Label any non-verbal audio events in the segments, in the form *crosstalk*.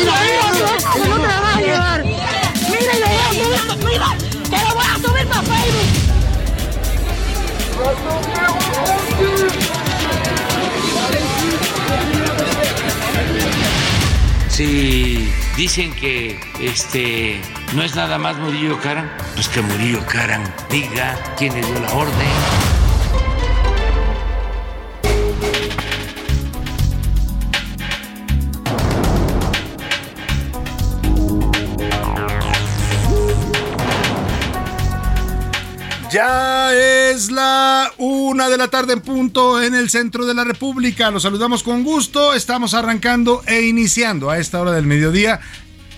Mira, mira, que no te la vas a llevar. Mira, yo voy a subir, mira, que lo voy a subir para Facebook. Si dicen que este no es nada más Murillo Karam, pues que Murillo Karam diga quién le dio la orden. Ya es la una de la tarde en punto en el centro de la República. Los saludamos con gusto. Estamos arrancando e iniciando a esta hora del mediodía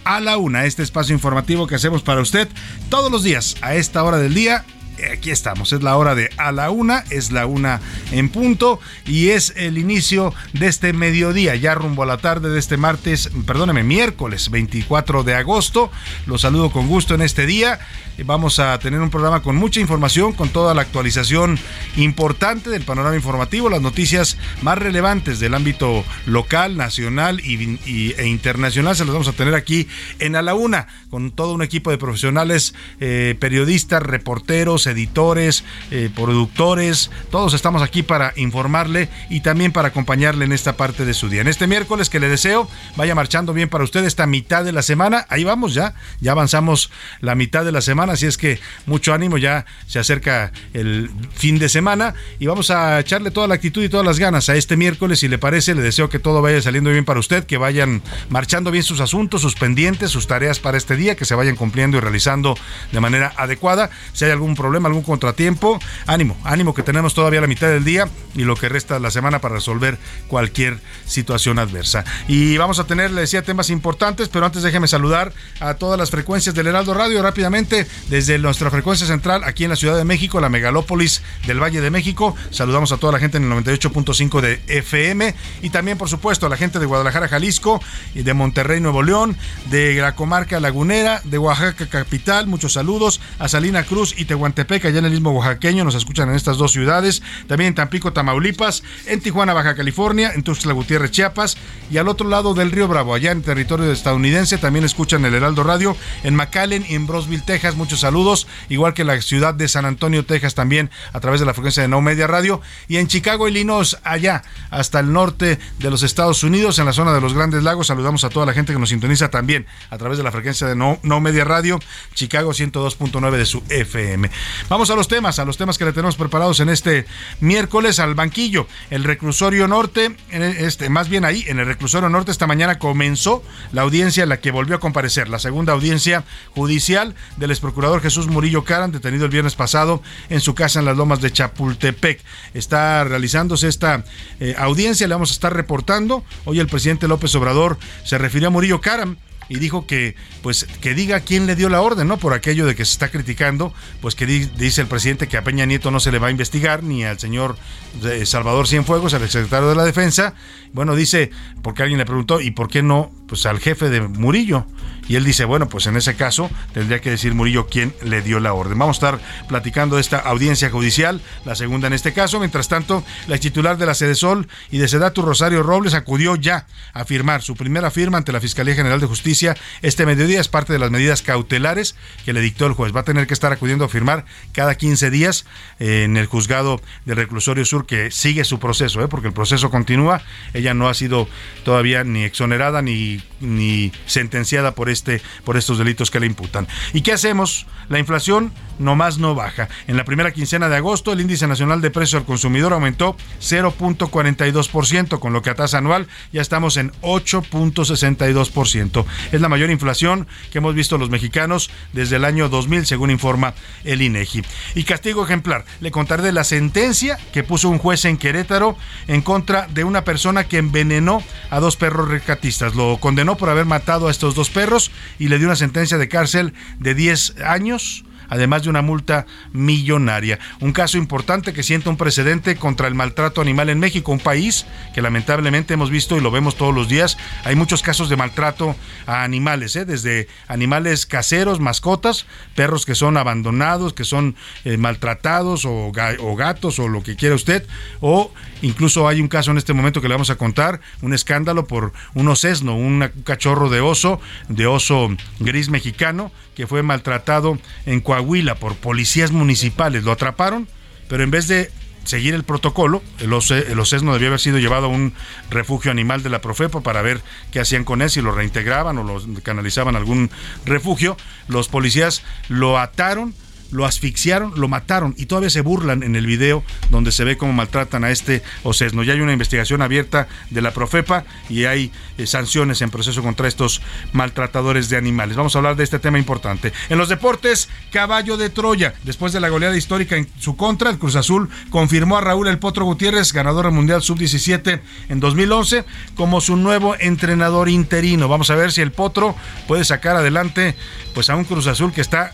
a la una este espacio informativo que hacemos para usted todos los días a esta hora del día aquí estamos, es la hora de a la una, es la una en punto y es el inicio de este mediodía, ya rumbo a la tarde de este martes, perdóneme, miércoles 24 de agosto. Los saludo con gusto en este día. Vamos a tener un programa con mucha información, con toda la actualización importante del panorama informativo, las noticias más relevantes del ámbito local, nacional y, e internacional. Se las vamos a tener aquí en A la Una, con todo un equipo de profesionales, eh, periodistas, reporteros, editores, eh, productores, todos estamos aquí para informarle y también para acompañarle en esta parte de su día. En este miércoles que le deseo vaya marchando bien para usted esta mitad de la semana. Ahí vamos ya, ya avanzamos la mitad de la semana, así es que mucho ánimo, ya se acerca el fin de semana y vamos a echarle toda la actitud y todas las ganas a este miércoles. Si le parece, le deseo que todo vaya saliendo bien para usted, que vayan marchando bien sus asuntos, sus pendientes, sus tareas para este día, que se vayan cumpliendo y realizando de manera adecuada. Si hay algún problema, algún contratiempo, ánimo, ánimo que tenemos todavía la mitad del día y lo que resta de la semana para resolver cualquier situación adversa. Y vamos a tener, le decía, temas importantes, pero antes déjeme saludar a todas las frecuencias del Heraldo Radio rápidamente desde nuestra frecuencia central aquí en la Ciudad de México, la megalópolis del Valle de México. Saludamos a toda la gente en el 98.5 de FM y también, por supuesto, a la gente de Guadalajara, Jalisco y de Monterrey, Nuevo León, de la comarca lagunera, de Oaxaca capital. Muchos saludos a Salina Cruz y Tehuantepec, allá en el mismo oaxaqueño. Nos escuchan en estas dos ciudades. También en Tampico, Tamaulipas, en Tijuana, Baja California, en Tuxtla Gutiérrez, Chiapas y al otro lado del Río Bravo, allá en territorio estadounidense. También escuchan el Heraldo Radio en McAllen y en Brosville, Texas. Muchos saludos. Igual que la ciudad de San Antonio, Texas, también a través de la frecuencia de No Media Radio. Y en Chicago, Illinois, allá hasta el norte de los Estados Unidos, en la zona de los Grandes Lagos. Saludamos a toda la gente que nos sintoniza también a través de la frecuencia de No, no Media Radio, Chicago 102.9 de su FM. Vamos a los temas, a los temas que le tenemos preparados en este miércoles al banquillo. El reclusorio norte, este, más bien ahí, en el reclusorio norte, esta mañana comenzó la audiencia en la que volvió a comparecer, la segunda audiencia judicial del ex procurador Jesús Murillo Caran, detenido el viernes pasado en su casa en las lomas de Chapultepec. Está realizándose esta eh, audiencia, le vamos a estar reportando. Hoy el presidente López Obrador se refirió a Murillo Caram y dijo que pues que diga quién le dio la orden, ¿no? Por aquello de que se está criticando, pues que dice el presidente que a Peña Nieto no se le va a investigar ni al señor eh, Salvador Cienfuegos, al secretario de la Defensa. Bueno, dice porque alguien le preguntó y por qué no pues al jefe de Murillo. Y él dice, bueno, pues en ese caso tendría que decir Murillo quién le dio la orden. Vamos a estar platicando de esta audiencia judicial, la segunda en este caso. Mientras tanto, la titular de la Sede Sol y de Sedatu Rosario Robles acudió ya a firmar su primera firma ante la Fiscalía General de Justicia este mediodía. Es parte de las medidas cautelares que le dictó el juez. Va a tener que estar acudiendo a firmar cada 15 días eh, en el juzgado del reclusorio sur que sigue su proceso, ¿eh? porque el proceso continúa. Ella no ha sido todavía ni exonerada ni, ni sentenciada por, este, por estos delitos que le imputan. ¿Y qué hacemos? La inflación nomás no baja. En la primera quincena de agosto, el índice nacional de precios al consumidor aumentó 0.42%, con lo que a tasa anual ya estamos en 8.62%. Es la mayor inflación que hemos visto los mexicanos desde el año 2000, según informa el INEGI. Y castigo ejemplar, le contaré la sentencia que puso un juez en Querétaro en contra de una persona que envenenó a dos perros rescatistas. Lo condenó por haber matado a estos dos perros y le dio una sentencia de cárcel de 10 años además de una multa millonaria. Un caso importante que sienta un precedente contra el maltrato animal en México, un país que lamentablemente hemos visto y lo vemos todos los días. Hay muchos casos de maltrato a animales, ¿eh? desde animales caseros, mascotas, perros que son abandonados, que son eh, maltratados o, o gatos o lo que quiera usted, o incluso hay un caso en este momento que le vamos a contar, un escándalo por un osesno, un cachorro de oso, de oso gris mexicano, que fue maltratado en Coahuila por policías municipales. Lo atraparon, pero en vez de seguir el protocolo, el, osesno debía haber sido llevado a un refugio animal de la Profepa para ver qué hacían con él, si lo reintegraban o lo canalizaban a algún refugio. Los policías lo ataron lo asfixiaron, lo mataron y todavía se burlan en el video donde se ve cómo maltratan a este Ocesno. Ya hay una investigación abierta de la Profepa y hay eh, sanciones en proceso contra estos maltratadores de animales. Vamos a hablar de este tema importante. En los deportes, caballo de Troya. Después de la goleada histórica en su contra, el Cruz Azul confirmó a Raúl El Potro Gutiérrez, ganador del Mundial Sub-17 en 2011, como su nuevo entrenador interino. Vamos a ver si el Potro puede sacar adelante pues a un Cruz Azul que está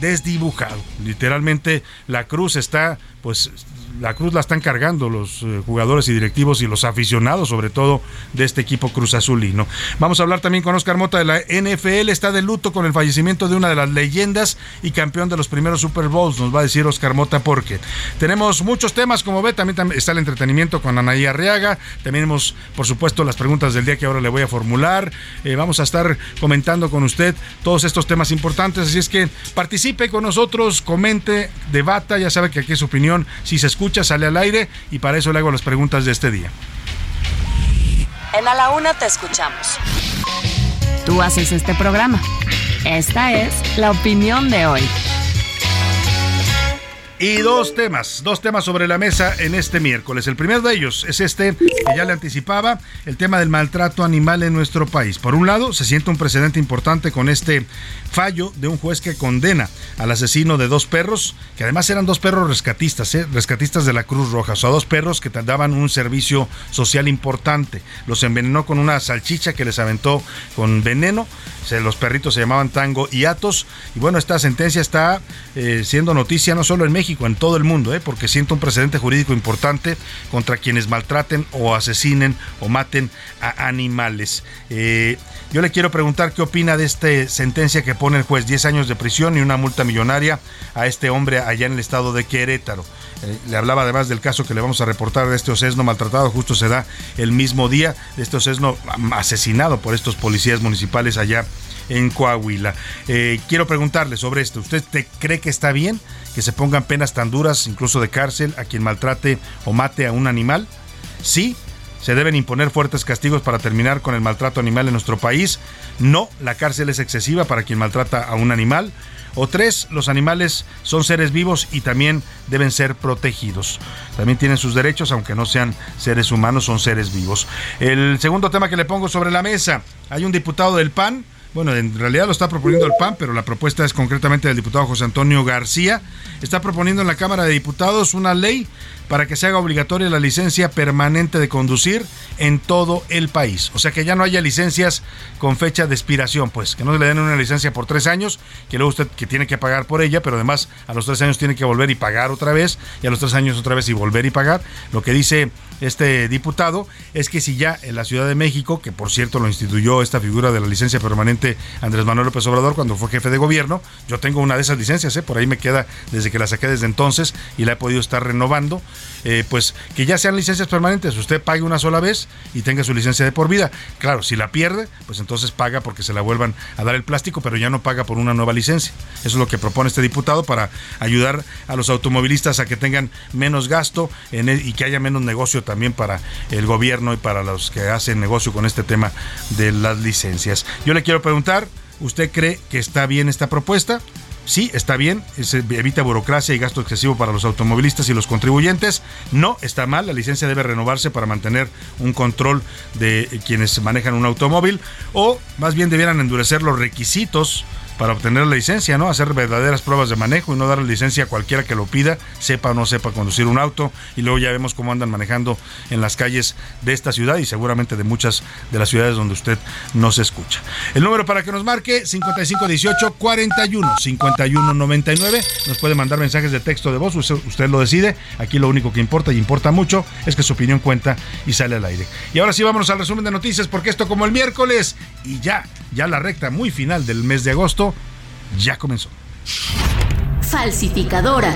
desdibujado. Literalmente la cruz está pues la cruz la están cargando los eh, jugadores y directivos y los aficionados, sobre todo de este equipo Cruz Azulino. Vamos a hablar también con Oscar Mota de la NFL. Está de luto con el fallecimiento de una de las leyendas y campeón de los primeros Super Bowls. Nos va a decir Oscar Mota por qué. Tenemos muchos temas, como ve, también está el entretenimiento con Anaí Arriaga. También tenemos, por supuesto, las preguntas del día que ahora le voy a formular. Eh, vamos a estar comentando con usted todos estos temas importantes. Así es que participe con nosotros, comente, debata. Ya sabe que aquí su opinión, si se escucha escucha, sale al aire y para eso le hago las preguntas de este día. En A la Una te escuchamos. Tú haces este programa. Esta es la opinión de hoy. Y dos temas, dos temas sobre la mesa en este miércoles. El primero de ellos es este que ya le anticipaba, el tema del maltrato animal en nuestro país. Por un lado, se siente un precedente importante con este fallo de un juez que condena al asesino de dos perros, que además eran dos perros rescatistas, ¿eh? rescatistas de la Cruz Roja, o sea, dos perros que daban un servicio social importante. Los envenenó con una salchicha que les aventó con veneno. los perritos se llamaban Tango y Atos. Y bueno, esta sentencia está eh, siendo noticia no solo en México, en todo el mundo, ¿eh? porque siento un precedente jurídico importante contra quienes maltraten o asesinen o maten a animales. Eh, yo le quiero preguntar qué opina de esta sentencia que pone el juez, 10 años de prisión y una multa millonaria a este hombre allá en el estado de Querétaro. Eh, le hablaba además del caso que le vamos a reportar de este osesno maltratado, justo se da el mismo día, de este osesno asesinado por estos policías municipales allá en Coahuila. Eh, quiero preguntarle sobre esto. ¿Usted cree que está bien que se pongan penas tan duras, incluso de cárcel, a quien maltrate o mate a un animal? Sí, se deben imponer fuertes castigos para terminar con el maltrato animal en nuestro país. No, la cárcel es excesiva para quien maltrata a un animal. O tres, los animales son seres vivos y también deben ser protegidos. También tienen sus derechos, aunque no sean seres humanos, son seres vivos. El segundo tema que le pongo sobre la mesa, hay un diputado del PAN bueno, en realidad lo está proponiendo el PAN, pero la propuesta es concretamente del diputado José Antonio García. Está proponiendo en la Cámara de Diputados una ley para que se haga obligatoria la licencia permanente de conducir en todo el país. O sea, que ya no haya licencias con fecha de expiración, pues, que no le den una licencia por tres años, que luego usted que tiene que pagar por ella, pero además a los tres años tiene que volver y pagar otra vez, y a los tres años otra vez y volver y pagar. Lo que dice este diputado es que si ya en la Ciudad de México, que por cierto lo instituyó esta figura de la licencia permanente Andrés Manuel López Obrador cuando fue jefe de gobierno, yo tengo una de esas licencias, ¿eh? por ahí me queda desde que la saqué desde entonces y la he podido estar renovando, eh, pues que ya sean licencias permanentes, usted pague una sola vez y tenga su licencia de por vida. Claro, si la pierde, pues entonces paga porque se la vuelvan a dar el plástico, pero ya no paga por una nueva licencia. Eso es lo que propone este diputado para ayudar a los automovilistas a que tengan menos gasto e, y que haya menos negocio también para el gobierno y para los que hacen negocio con este tema de las licencias. Yo le quiero preguntar, ¿usted cree que está bien esta propuesta? Sí, está bien, se evita burocracia y gasto excesivo para los automovilistas y los contribuyentes. No, está mal, la licencia debe renovarse para mantener un control de quienes manejan un automóvil o más bien debieran endurecer los requisitos para obtener la licencia, ¿no? Hacer verdaderas pruebas de manejo y no dar la licencia a cualquiera que lo pida, sepa o no sepa conducir un auto. Y luego ya vemos cómo andan manejando en las calles de esta ciudad y seguramente de muchas de las ciudades donde usted no se escucha. El número para que nos marque 5518 41 51 99. Nos puede mandar mensajes de texto de voz, usted lo decide. Aquí lo único que importa y importa mucho es que su opinión cuenta y sale al aire. Y ahora sí vámonos al resumen de noticias porque esto como el miércoles y ya, ya la recta muy final del mes de agosto ya comenzó. Falsificadora.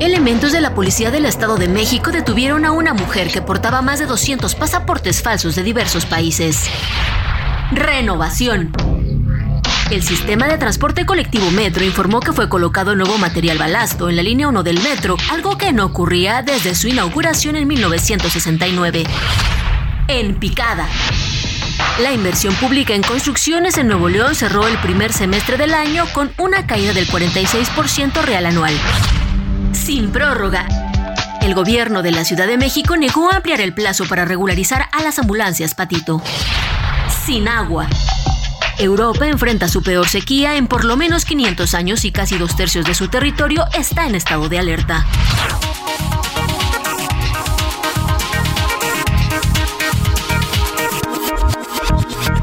Elementos de la Policía del Estado de México detuvieron a una mujer que portaba más de 200 pasaportes falsos de diversos países. Renovación. El sistema de transporte colectivo Metro informó que fue colocado nuevo material balasto en la línea 1 del metro, algo que no ocurría desde su inauguración en 1969. En picada. La inversión pública en construcciones en Nuevo León cerró el primer semestre del año con una caída del 46% real anual. Sin prórroga. El gobierno de la Ciudad de México negó ampliar el plazo para regularizar a las ambulancias Patito. Sin agua. Europa enfrenta su peor sequía en por lo menos 500 años y casi dos tercios de su territorio está en estado de alerta.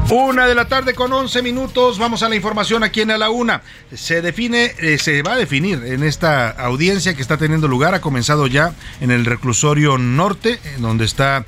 Una de la tarde con 11 minutos. Vamos a la información aquí en A la Una. Se define, eh, se va a definir en esta audiencia que está teniendo lugar. Ha comenzado ya en el reclusorio norte, donde está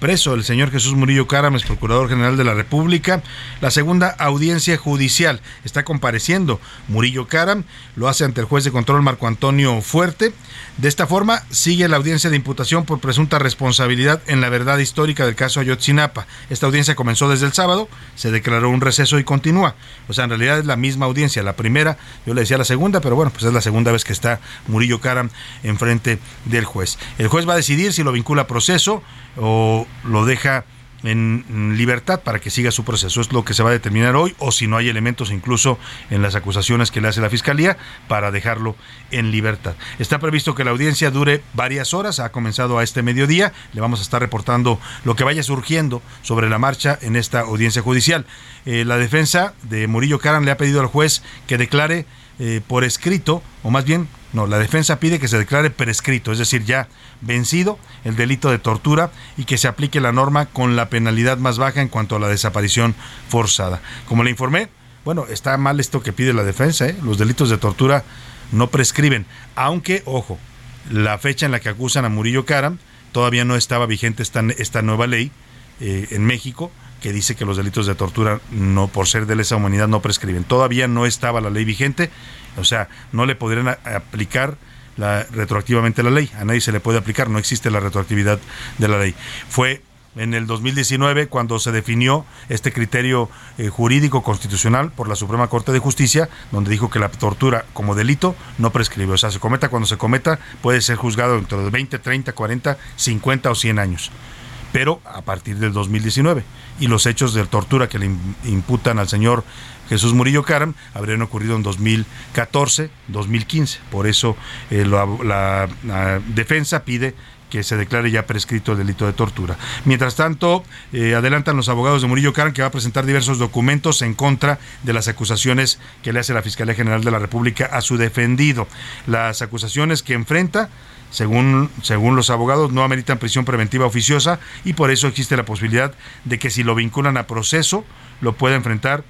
preso el señor Jesús Murillo Caram, es procurador general de la República. La segunda audiencia judicial está compareciendo Murillo Caram, lo hace ante el juez de control Marco Antonio Fuerte. De esta forma, sigue la audiencia de imputación por presunta responsabilidad en la verdad histórica del caso Ayotzinapa. Esta audiencia comenzó desde el sábado, se declaró un receso y continúa. O sea, en realidad es la misma audiencia. La primera, yo le decía la segunda, pero bueno, pues es la segunda vez que está Murillo Caram enfrente del juez. El juez va a decidir si lo vincula a proceso o lo deja en libertad para que siga su proceso. Es lo que se va a determinar hoy, o si no hay elementos incluso en las acusaciones que le hace la Fiscalía, para dejarlo en libertad. Está previsto que la audiencia dure varias horas, ha comenzado a este mediodía, le vamos a estar reportando lo que vaya surgiendo sobre la marcha en esta audiencia judicial. Eh, la defensa de Murillo Caran le ha pedido al juez que declare eh, por escrito, o más bien, no, la defensa pide que se declare prescrito, es decir, ya vencido el delito de tortura y que se aplique la norma con la penalidad más baja en cuanto a la desaparición forzada. Como le informé, bueno, está mal esto que pide la defensa, ¿eh? los delitos de tortura no prescriben, aunque, ojo, la fecha en la que acusan a Murillo Karam todavía no estaba vigente esta, nueva ley eh, en México que dice que los delitos de tortura no por ser de lesa humanidad no prescriben. Todavía no estaba la ley vigente, o sea, no le podrían aplicar retroactivamente la ley. A nadie se le puede aplicar, no existe la retroactividad de la ley. Fue en el 2019 cuando se definió este criterio eh, jurídico constitucional por la Suprema Corte de Justicia, donde dijo que la tortura como delito no prescribe. O sea, se cometa cuando se cometa, puede ser juzgado dentro de 20, 30, 40, 50 o 100 años. Pero a partir del 2019. Y los hechos de tortura que le imputan al señor Jesús Murillo Caram habrían ocurrido en 2014, 2015. Por eso eh, la, defensa pide que se declare ya prescrito el delito de tortura. Mientras tanto, eh, adelantan los abogados de Murillo Caram que va a presentar diversos documentos en contra de las acusaciones que le hace la Fiscalía General de la República a su defendido. Las acusaciones que enfrenta según, según los abogados, no ameritan prisión preventiva oficiosa y por eso existe la posibilidad de que si lo vinculan a proceso, lo pueda enfrentar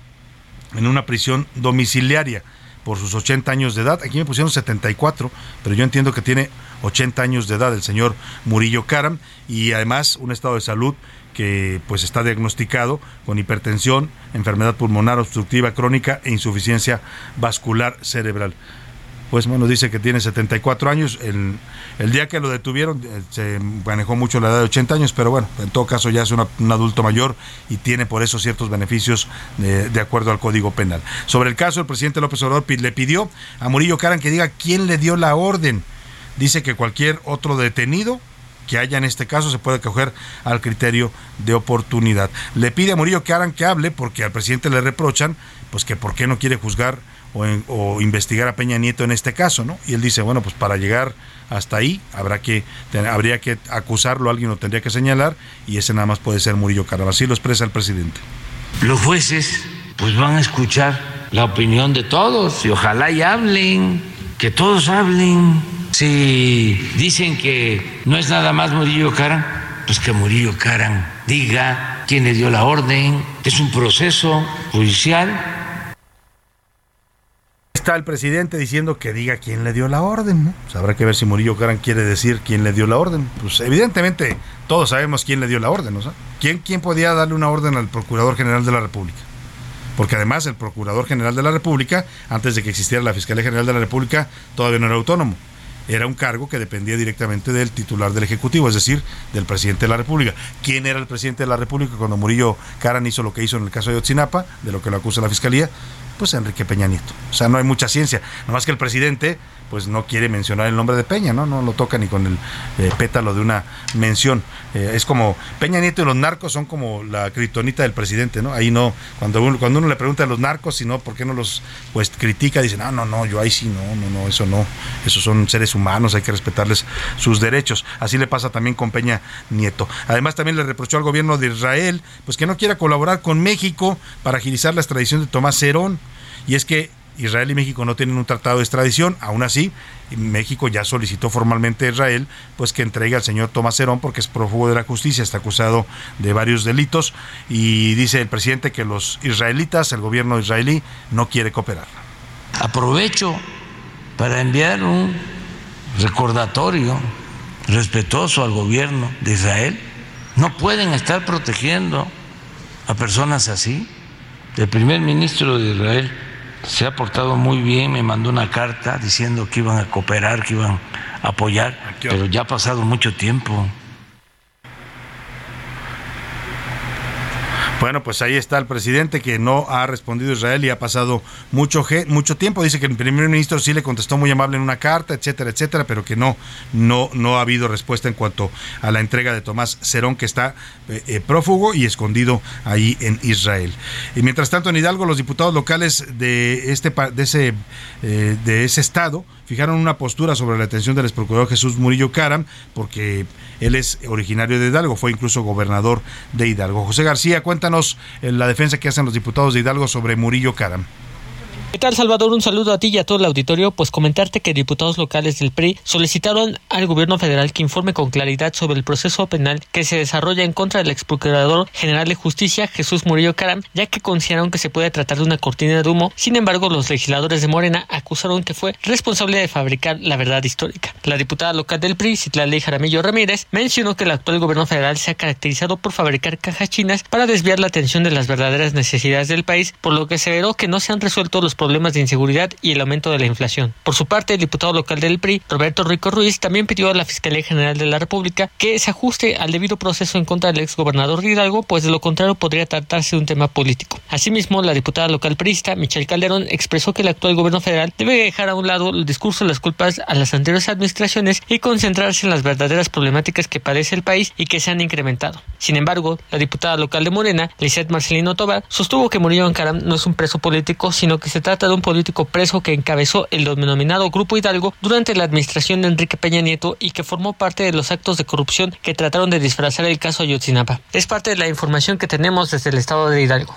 en una prisión domiciliaria por sus 80 años de edad. Aquí me pusieron 74, pero yo entiendo que tiene 80 años de edad el señor Murillo Karam y además un estado de salud que pues está diagnosticado con hipertensión, enfermedad pulmonar obstructiva crónica e insuficiencia vascular cerebral. Pues bueno, dice que tiene 74 años. El, el día que lo detuvieron eh, se manejó mucho la edad de 80 años, pero bueno, en todo caso ya es un adulto mayor y tiene por eso ciertos beneficios de, de, acuerdo al Código Penal. Sobre el caso, el presidente López Obrador le pidió a Murillo Caran que diga quién le dio la orden. Dice que cualquier otro detenido que haya en este caso se puede coger al criterio de oportunidad. Le pide a Murillo que hagan que hable porque al presidente le reprochan pues que por qué no quiere juzgar o, investigar a Peña Nieto en este caso, ¿no? Y él dice, bueno, pues para llegar hasta ahí habrá que habría que acusarlo, alguien lo tendría que señalar y ese nada más puede ser Murillo Caram. Así lo expresa el presidente. Los jueces pues van a escuchar la opinión de todos y ojalá y hablen, que todos hablen si dicen que no es nada más Murillo Caran, pues que Murillo Caran diga quién le dio la orden, es un proceso judicial. Está el presidente diciendo que diga quién le dio la orden, ¿no? Pues habrá que ver si Murillo Caran quiere decir quién le dio la orden. Pues evidentemente todos sabemos quién le dio la orden, ¿no? ¿Quién, ¿Quién podía darle una orden al Procurador General de la República? porque además el Procurador General de la República, antes de que existiera la Fiscalía General de la República, todavía no era autónomo era un cargo que dependía directamente del titular del Ejecutivo, es decir, del presidente de la República. ¿Quién era el presidente de la República cuando Murillo Caran hizo lo que hizo en el caso de Otzinapa, de lo que lo acusa la Fiscalía? Pues Enrique Peña Nieto. O sea, no hay mucha ciencia. Nada más que el presidente pues no quiere mencionar el nombre de Peña, ¿no? No lo toca ni con el eh, pétalo de una mención. Eh, es como Peña Nieto y los narcos son como la criptonita del presidente, ¿no? Ahí no, cuando uno, cuando uno le pregunta a los narcos si ¿por qué no los pues critica? Dicen, no, no, no, yo ahí sí, no, no, no, eso no. Esos son seres humanos, hay que respetarles sus derechos. Así le pasa también con Peña Nieto. Además también le reprochó al gobierno de Israel, pues que no quiera colaborar con México para agilizar la extradición de Tomás Herón. Y es que Israel y México no tienen un tratado de extradición, aún así México ya solicitó formalmente a Israel pues que entregue al señor Tomás Herón porque es prófugo de la justicia, está acusado de varios delitos y dice el presidente que los israelitas, el gobierno israelí no quiere cooperar. Aprovecho para enviar un recordatorio respetuoso al gobierno de Israel. No pueden estar protegiendo a personas así. El primer ministro de Israel se ha portado muy bien, me mandó una carta diciendo que iban a cooperar, que iban a apoyar, pero ya ha pasado mucho tiempo. Bueno, pues ahí está el presidente que no ha respondido a Israel y ha pasado mucho, tiempo. Dice que el primer ministro sí le contestó muy amable en una carta, etcétera, etcétera, pero que no, no, no ha habido respuesta en cuanto a la entrega de Tomás Cerón, que está eh, eh, prófugo y escondido ahí en Israel. Y mientras tanto, en Hidalgo, los diputados locales de, este, de, ese, eh, de ese estado fijaron una postura sobre la detención del exprocurador Jesús Murillo Caram, porque él es originario de Hidalgo, fue incluso gobernador de Hidalgo. José García, cuéntanos la defensa que hacen los diputados de Hidalgo sobre Murillo Caram. ¿Qué tal, Salvador? Un saludo a ti y a todo el auditorio. Pues comentarte que diputados locales del PRI solicitaron al gobierno federal que informe con claridad sobre el proceso penal que se desarrolla en contra del ex procurador general de justicia Jesús Murillo Caram, ya que consideraron que se puede tratar de una cortina de humo. Sin embargo, los legisladores de Morena acusaron que fue responsable de fabricar la verdad histórica. La diputada local del PRI, Citlali Jaramillo Ramírez, mencionó que el actual gobierno federal se ha caracterizado por fabricar cajas chinas para desviar la atención de las verdaderas necesidades del país, por lo que se veró que no se han resuelto los problemas de inseguridad y el aumento de la inflación. Por su parte, el diputado local del PRI, Roberto Rico Ruiz, también pidió a la Fiscalía General de la República que se ajuste al debido proceso en contra del exgobernador de Hidalgo, pues de lo contrario podría tratarse de un tema político. Asimismo, la diputada local priista, Michelle Calderón, expresó que el actual gobierno federal debe dejar a un lado el discurso de las culpas a las anteriores administraciones y concentrarse en las verdaderas problemáticas que padece el país y que se han incrementado. Sin embargo, la diputada local de Morena, Lizeth Marcelino Tobar, sostuvo que Murillo Ancaram no es un preso político, sino que se trata de un político preso que encabezó el denominado Grupo Hidalgo durante la administración de Enrique Peña Nieto y que formó parte de los actos de corrupción que trataron de disfrazar el caso Ayotzinapa. Es parte de la información que tenemos desde el estado de Hidalgo.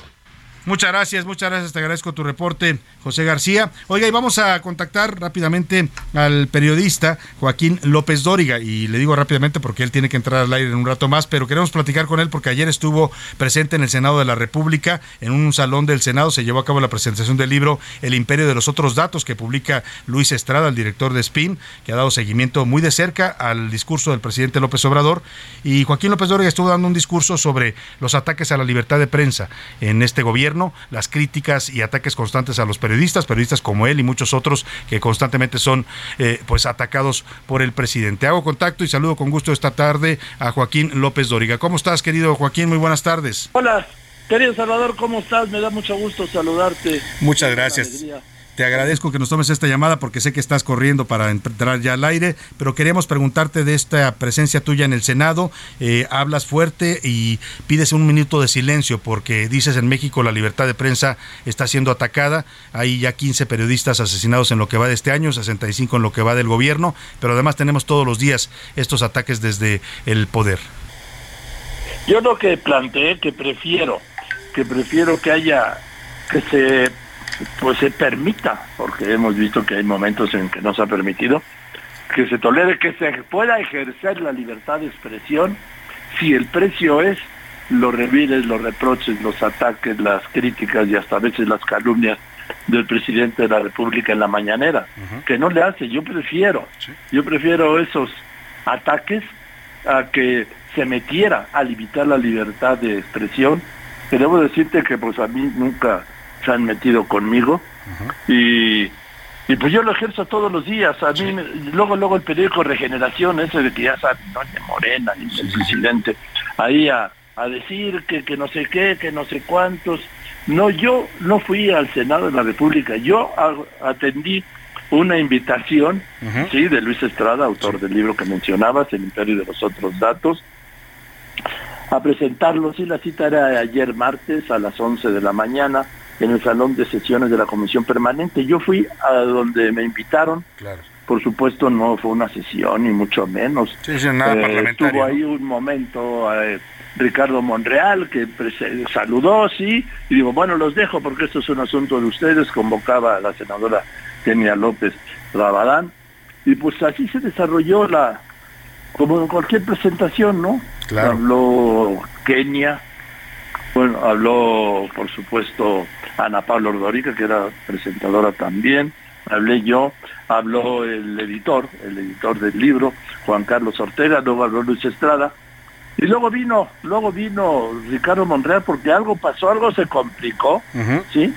Muchas gracias, muchas gracias. Te agradezco tu reporte, José García. Oiga, y vamos a contactar rápidamente al periodista Joaquín López Dóriga. Y le digo rápidamente porque él tiene que entrar al aire en un rato más, pero queremos platicar con él porque ayer estuvo presente en el Senado de la República, en un salón del Senado. Se llevó a cabo la presentación del libro El Imperio de los Otros Datos que publica Luis Estrada, el director de SPIN, que ha dado seguimiento muy de cerca al discurso del presidente López Obrador. Y Joaquín López Dóriga estuvo dando un discurso sobre los ataques a la libertad de prensa en este gobierno las críticas y ataques constantes a los periodistas, periodistas como él y muchos otros que constantemente son eh, pues atacados por el presidente. Hago contacto y saludo con gusto esta tarde a Joaquín López Dóriga. ¿Cómo estás, querido Joaquín? Muy buenas tardes. Hola, querido Salvador, ¿cómo estás? Me da mucho gusto saludarte. Muchas gracias. Te agradezco que nos tomes esta llamada porque sé que estás corriendo para entrar ya al aire, pero queríamos preguntarte de esta presencia tuya en el Senado. Eh, hablas fuerte y pides un minuto de silencio porque dices en México la libertad de prensa está siendo atacada. Hay ya 15 periodistas asesinados en lo que va de este año, 65 en lo que va del gobierno, pero además tenemos todos los días estos ataques desde el poder. Yo lo que planteé, que prefiero, que prefiero que haya, que se pues se permita, porque hemos visto que hay momentos en que no se ha permitido, que se tolere que se pueda ejercer la libertad de expresión si el precio es los revires, los reproches, los ataques, las críticas y hasta a veces las calumnias del presidente de la República en la mañanera, que no le hace, yo prefiero, yo prefiero esos ataques a que se metiera a limitar la libertad de expresión, que debo decirte que pues a mí nunca se han metido conmigo. Y, y pues yo lo ejerzo todos los días. A mí, luego, luego el periódico Regeneración, ese de que ya saben, ¿no? de Morena, el presidente, ahí a, a decir que, que no sé qué, que no sé cuántos. No, yo no fui al Senado de la República, yo atendí una invitación, sí, de Luis Estrada, autor del libro que mencionabas, El Imperio de los Otros Datos, a presentarlo, sí, la cita era ayer martes a las 11 de la mañana, en el salón de sesiones de la comisión permanente. Yo fui a donde me invitaron. Por supuesto no fue una sesión ni mucho menos. Sí, nada eh, estuvo ahí un momento eh, Ricardo Monreal que saludó, sí, y digo, bueno, los dejo porque esto es un asunto de ustedes, convocaba a la senadora Kenia López Rabadán, y pues así se desarrolló la, como en cualquier presentación, ¿no? Claro. Habló Kenia, bueno, habló por supuesto Ana Pablo Ordorica, que era presentadora también, hablé yo, habló el editor, el editor del libro, Juan Carlos Ortega, luego habló Luis Estrada, y luego vino, luego vino Ricardo Monreal porque algo pasó, algo se complicó, ¿sí?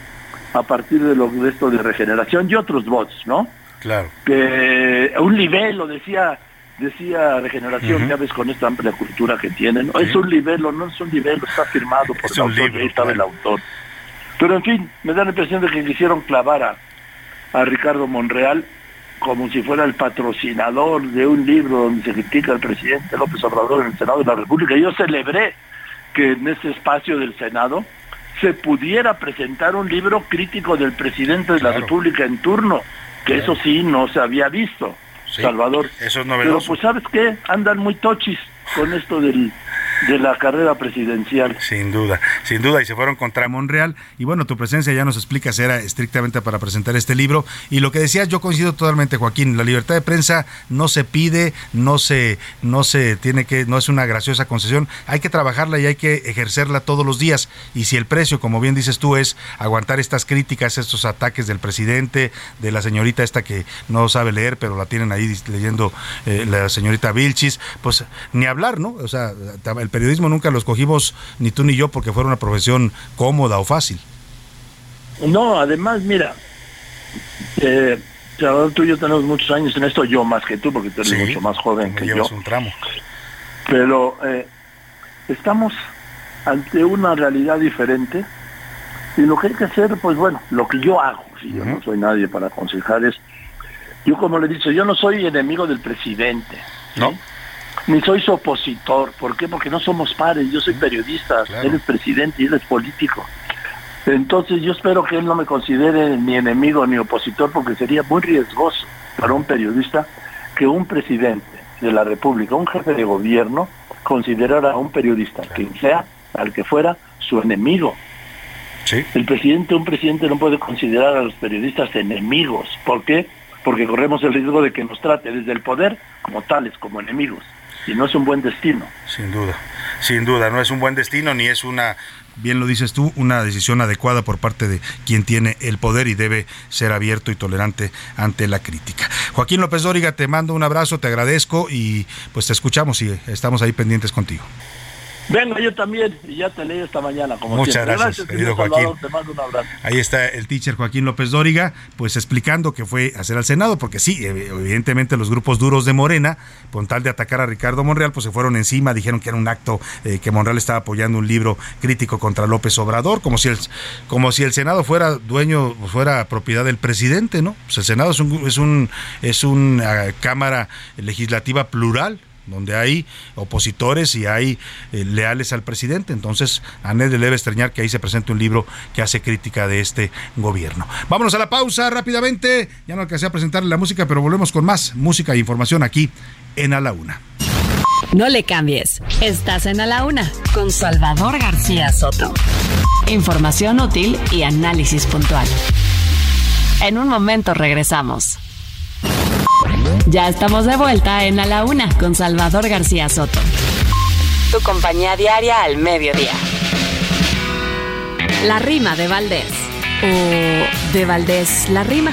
A partir de, lo, de esto de regeneración y otros bots, ¿no? Claro. Que un nivel, lo decía decía Regeneración, ya ves con esta amplia cultura que tienen, es un libelo, no es un libelo, está firmado por el autor, ahí estaba el autor. Pero en fin, me da la impresión de que quisieron clavar a, a Ricardo Monreal como si fuera el patrocinador de un libro donde se critica al presidente López Obrador en el Senado de la República. Yo celebré que en ese espacio del Senado se pudiera presentar un libro crítico del presidente de la República en turno, que eso sí no se había visto. Salvador. Eso es Pero pues sabes qué, andan muy tochis con esto del de la carrera presidencial. Sin duda, sin duda, y se fueron contra Monreal. Y bueno, tu presencia ya nos explicas, era estrictamente para presentar este libro. Y lo que decías, yo coincido totalmente, Joaquín, la libertad de prensa no se pide, no se, no se tiene que, no es una graciosa concesión, hay que trabajarla y hay que ejercerla todos los días. Y si el precio, como bien dices tú, es aguantar estas críticas, estos ataques del presidente, de la señorita esta que no sabe leer, pero la tienen ahí leyendo eh, la señorita Vilchis, pues ni hablar, ¿no? O sea, el periodismo nunca lo escogimos ni tú ni yo porque fuera una profesión cómoda o fácil. No, además, mira, eh, tú y yo tenemos muchos años en esto, yo más que tú, porque tú eres mucho más joven que yo. un tramo. Pero eh, estamos ante una realidad diferente y lo que hay que hacer, pues bueno, lo que yo hago, si yo no soy nadie para aconsejar es, yo como le he dicho, yo no soy enemigo del presidente, ¿no? Ni soy su opositor. ¿Por qué? Porque no somos pares. Yo soy periodista, él es presidente y él es político. Entonces yo espero que él no me considere ni enemigo ni opositor porque sería muy riesgoso para un periodista que un presidente de la República, un jefe de gobierno, considerara a un periodista, quien sea, al que fuera, su enemigo. El presidente, un presidente no puede considerar a los periodistas enemigos. ¿Por qué? Porque corremos el riesgo de que nos trate desde el poder como tales, como enemigos. Y no es un buen destino. Sin duda, sin duda, no es un buen destino ni es una bien lo dices tú, una decisión adecuada por parte de quien tiene el poder y debe ser abierto y tolerante ante la crítica. Joaquín López Dóriga, te mando un abrazo, te agradezco y pues te escuchamos y estamos ahí pendientes contigo. Venga, yo también, y ya te leí esta mañana. Como Muchas gracias, querido Joaquín. te mando un abrazo. Ahí está el teacher Joaquín López Dóriga, pues explicando que fue a hacer al Senado, porque sí, evidentemente los grupos duros de Morena, con tal de atacar a Ricardo Monreal, pues se fueron encima, dijeron que era un acto eh, que Monreal estaba apoyando un libro crítico contra López Obrador, como si el, como si el Senado fuera dueño, fuera propiedad del presidente, ¿no? Pues el Senado es un, es un, es una cámara legislativa plural donde hay opositores y hay eh, leales al presidente. Entonces, a nadie debe extrañar que ahí se presente un libro que hace crítica de este gobierno. Vámonos a la pausa rápidamente. Ya no alcancé a presentarle la música, pero volvemos con más música e información aquí en A la Una. No le cambies. Estás en A la Una con Salvador García Soto. Información útil y análisis puntual. En un momento regresamos. Ya estamos de vuelta en A la Una con Salvador García Soto. Tu compañía diaria al mediodía. La rima de Valdés. O de Valdés la rima.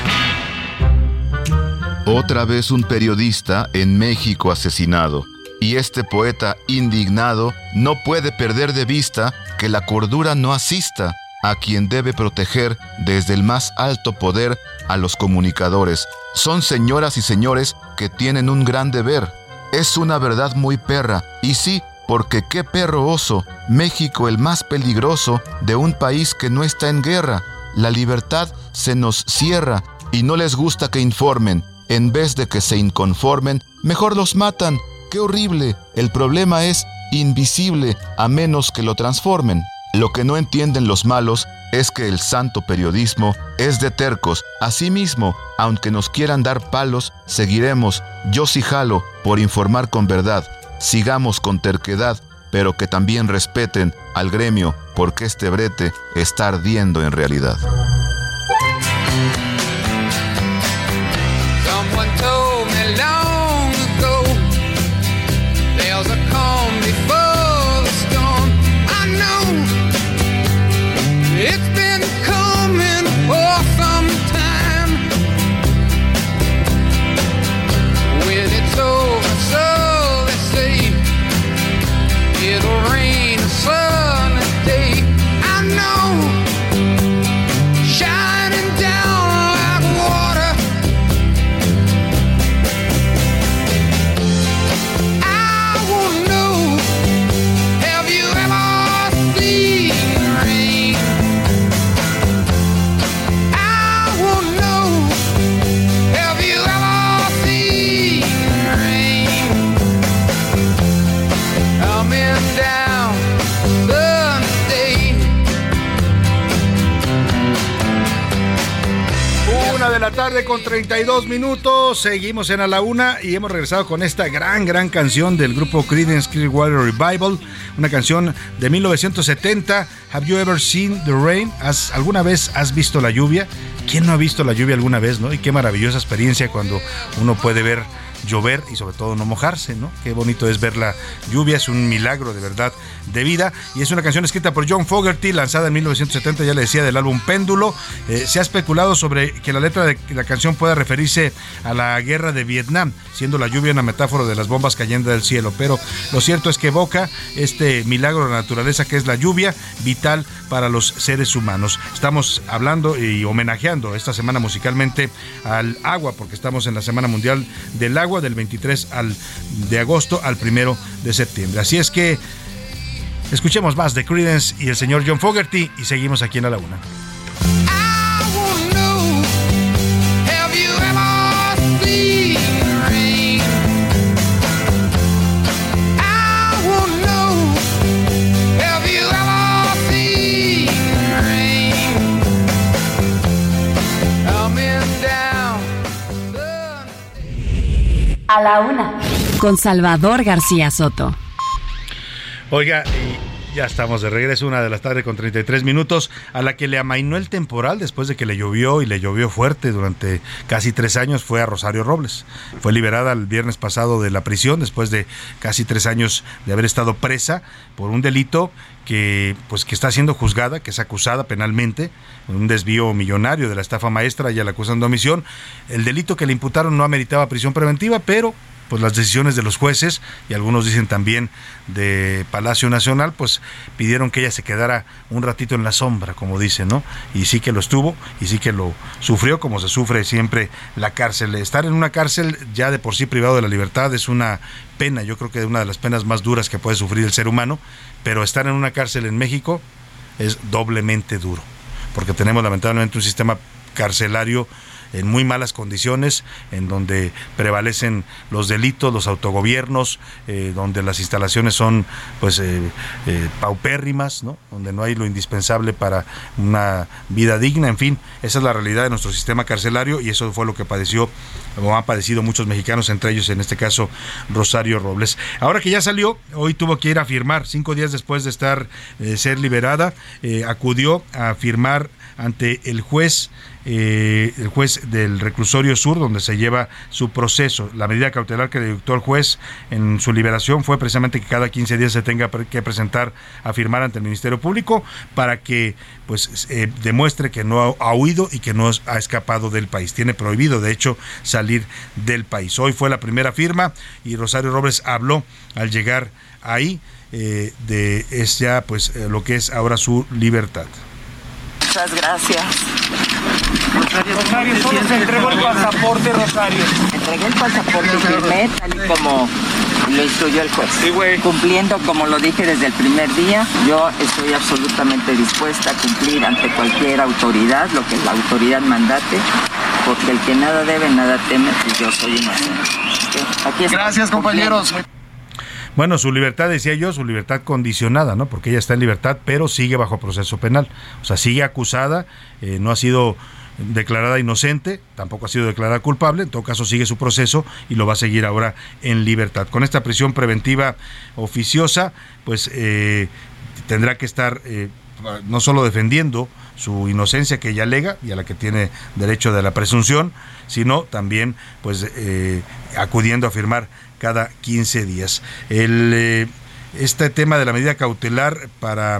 Otra vez un periodista en México asesinado. Y este poeta indignado no puede perder de vista que la cordura no asista a quien debe proteger desde el más alto poder a los comunicadores. Son señoras y señores que tienen un gran deber. Es una verdad muy perra, y sí, porque qué perro oso, México el más peligroso de un país que no está en guerra. La libertad se nos cierra y no les gusta que informen. En vez de que se inconformen, mejor los matan. Qué horrible. El problema es invisible a menos que lo transformen. Lo que no entienden los malos es que el santo periodismo es de tercos. Asimismo, aunque nos quieran dar palos, seguiremos, yo sí jalo, por informar con verdad. Sigamos con terquedad, pero que también respeten al gremio, porque este brete está ardiendo en realidad. Rain. Tarde con 32 minutos. Seguimos en A la Una y hemos regresado con esta gran, gran canción del grupo Creedence Clearwater Revival. Una canción de 1970. Have you ever seen the rain? ¿Has, ¿Alguna vez has visto la lluvia? ¿Quién no ha visto la lluvia alguna vez, no? Y qué maravillosa experiencia cuando uno puede ver llover y sobre todo no mojarse, ¿no? Qué bonito es ver la lluvia, es un milagro de verdad de vida y es una canción escrita por John Fogerty, lanzada en 1970, ya le decía, del álbum Péndulo. Eh, se ha especulado sobre que la letra de la canción pueda referirse a la guerra de Vietnam, siendo la lluvia una metáfora de las bombas cayendo del cielo, pero lo cierto es que evoca este milagro de la naturaleza que es la lluvia, vital para los seres humanos. Estamos hablando y homenajeando esta semana musicalmente al agua, porque estamos en la Semana Mundial del Agua del 23 al, de agosto al 1 de septiembre. Así es que escuchemos más de Credence y el señor John Fogerty y seguimos aquí en la laguna. A la una. Con Salvador García Soto. Oiga, Ya estamos de regreso, una de las tarde con 33 minutos, a la que le amainó el temporal después de que le llovió y le llovió fuerte durante casi tres años fue a Rosario Robles. Fue liberada el viernes pasado de la prisión después de casi tres años de haber estado presa por un delito que pues que está siendo juzgada, que es acusada penalmente, un desvío millonario de la estafa maestra, y la acusan de omisión. El delito que le imputaron no ameritaba prisión preventiva, pero pues las decisiones de los jueces y algunos dicen también de Palacio Nacional, pues pidieron que ella se quedara un ratito en la sombra, como dicen, ¿no? Y sí que lo estuvo y sí que lo sufrió como se sufre siempre la cárcel. Estar en una cárcel ya de por sí privado de la libertad es una pena, yo creo que es una de las penas más duras que puede sufrir el ser humano, pero estar en una cárcel en México es doblemente duro, porque tenemos lamentablemente un sistema carcelario en muy malas condiciones, en donde prevalecen los delitos, los autogobiernos, eh, donde las instalaciones son pues eh, eh, paupérrimas, ¿no? donde no hay lo indispensable para una vida digna, en fin, esa es la realidad de nuestro sistema carcelario y eso fue lo que padeció o han padecido muchos mexicanos, entre ellos en este caso Rosario Robles. Ahora que ya salió, hoy tuvo que ir a firmar, cinco días después de estar ser liberada, acudió a firmar ante el juez eh, el juez del reclusorio sur, donde se lleva su proceso. La medida cautelar que dictó el juez en su liberación fue precisamente que cada 15 días se tenga que presentar a firmar ante el Ministerio Público para que pues eh, demuestre que no ha huido y que no ha escapado del país. Tiene prohibido, de hecho, salir del país. Hoy fue la primera firma y Rosario Robles habló al llegar ahí eh, de es ya pues lo que es ahora su libertad. Muchas gracias. Rosario, Rosario solo se entregó el pasaporte, Rosario. Entregué el pasaporte y firmé tal y como lo instruyó el juez. Sí, güey. Cumpliendo, como lo dije desde el primer día, yo estoy absolutamente dispuesta a cumplir ante cualquier autoridad lo que la autoridad mandate, porque el que nada debe, nada teme, y yo soy inocente. Aquí Gracias, compañeros. Bueno, su libertad, decía yo, su libertad condicionada, ¿no? Porque ella está en libertad, pero sigue bajo proceso penal. O sea, sigue acusada, eh, no ha sido declarada inocente, tampoco ha sido declarada culpable, en todo caso sigue su proceso y lo va a seguir ahora en libertad. Con esta prisión preventiva oficiosa, pues eh, tendrá que estar eh, no solo defendiendo su inocencia que ella alega y a la que tiene derecho de la presunción, sino también pues acudiendo a firmar cada 15 días. El, eh, este tema de la medida cautelar para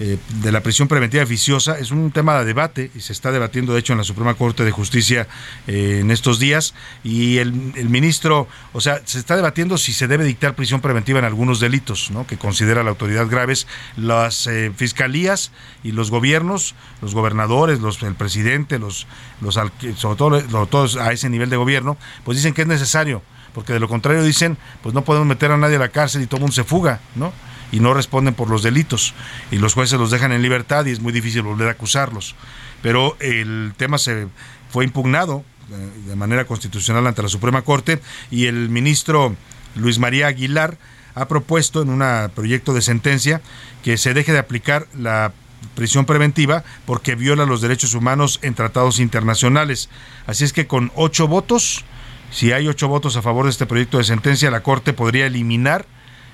eh, de la prisión preventiva oficiosa es un tema de debate y se está debatiendo de hecho en la Suprema Corte de Justicia eh, en estos días y el, ministro, o sea, se está debatiendo si se debe dictar prisión preventiva en algunos delitos, ¿no? Que considera la autoridad graves las fiscalías y los gobiernos, los gobernadores, los el presidente, los los sobre todo todos a ese nivel de gobierno, pues dicen que es necesario porque de lo contrario dicen, pues no podemos meter a nadie a la cárcel y todo el mundo se fuga, ¿no? Y no responden por los delitos. Y los jueces los dejan en libertad y es muy difícil volver a acusarlos. Pero el tema se fue impugnado eh, de manera constitucional ante la Suprema Corte y el ministro Luis María Aguilar ha propuesto en un proyecto de sentencia que se deje de aplicar la prisión preventiva porque viola los derechos humanos en tratados internacionales. Así es que con ocho votos si hay ocho votos a favor de este proyecto de sentencia, la Corte podría eliminar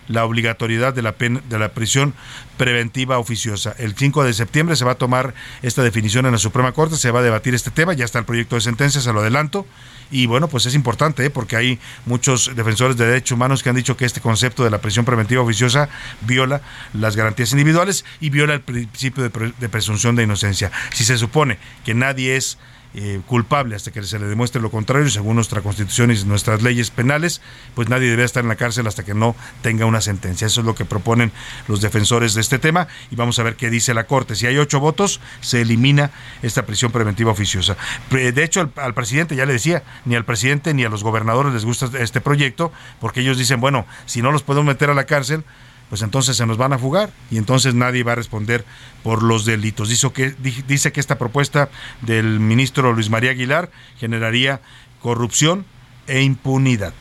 la obligatoriedad de la, de la prisión preventiva oficiosa. El 5 de septiembre se va a tomar esta definición en la Suprema Corte, se va a debatir este tema, ya está el proyecto de sentencia, se lo adelanto. Y bueno, pues es importante ¿eh? porque hay muchos defensores de derechos humanos que han dicho que este concepto de la prisión preventiva oficiosa viola las garantías individuales y viola el principio de presunción de inocencia. Si se supone que nadie es eh, culpable hasta que se le demuestre lo contrario, según nuestra constitución y nuestras leyes penales, pues nadie debe estar en la cárcel hasta que no tenga una sentencia. Eso es lo que proponen los defensores de este tema y vamos a ver qué dice la Corte. Si hay ocho votos, se elimina esta prisión preventiva oficiosa. De hecho, al, al presidente, ya le decía, ni al presidente ni a los gobernadores les gusta este proyecto, porque ellos dicen, bueno, si no los podemos meter a la cárcel, pues entonces se nos van a fugar y entonces nadie va a responder por los delitos. Dice que, dice que esta propuesta del ministro Luis María Aguilar generaría corrupción e impunidad.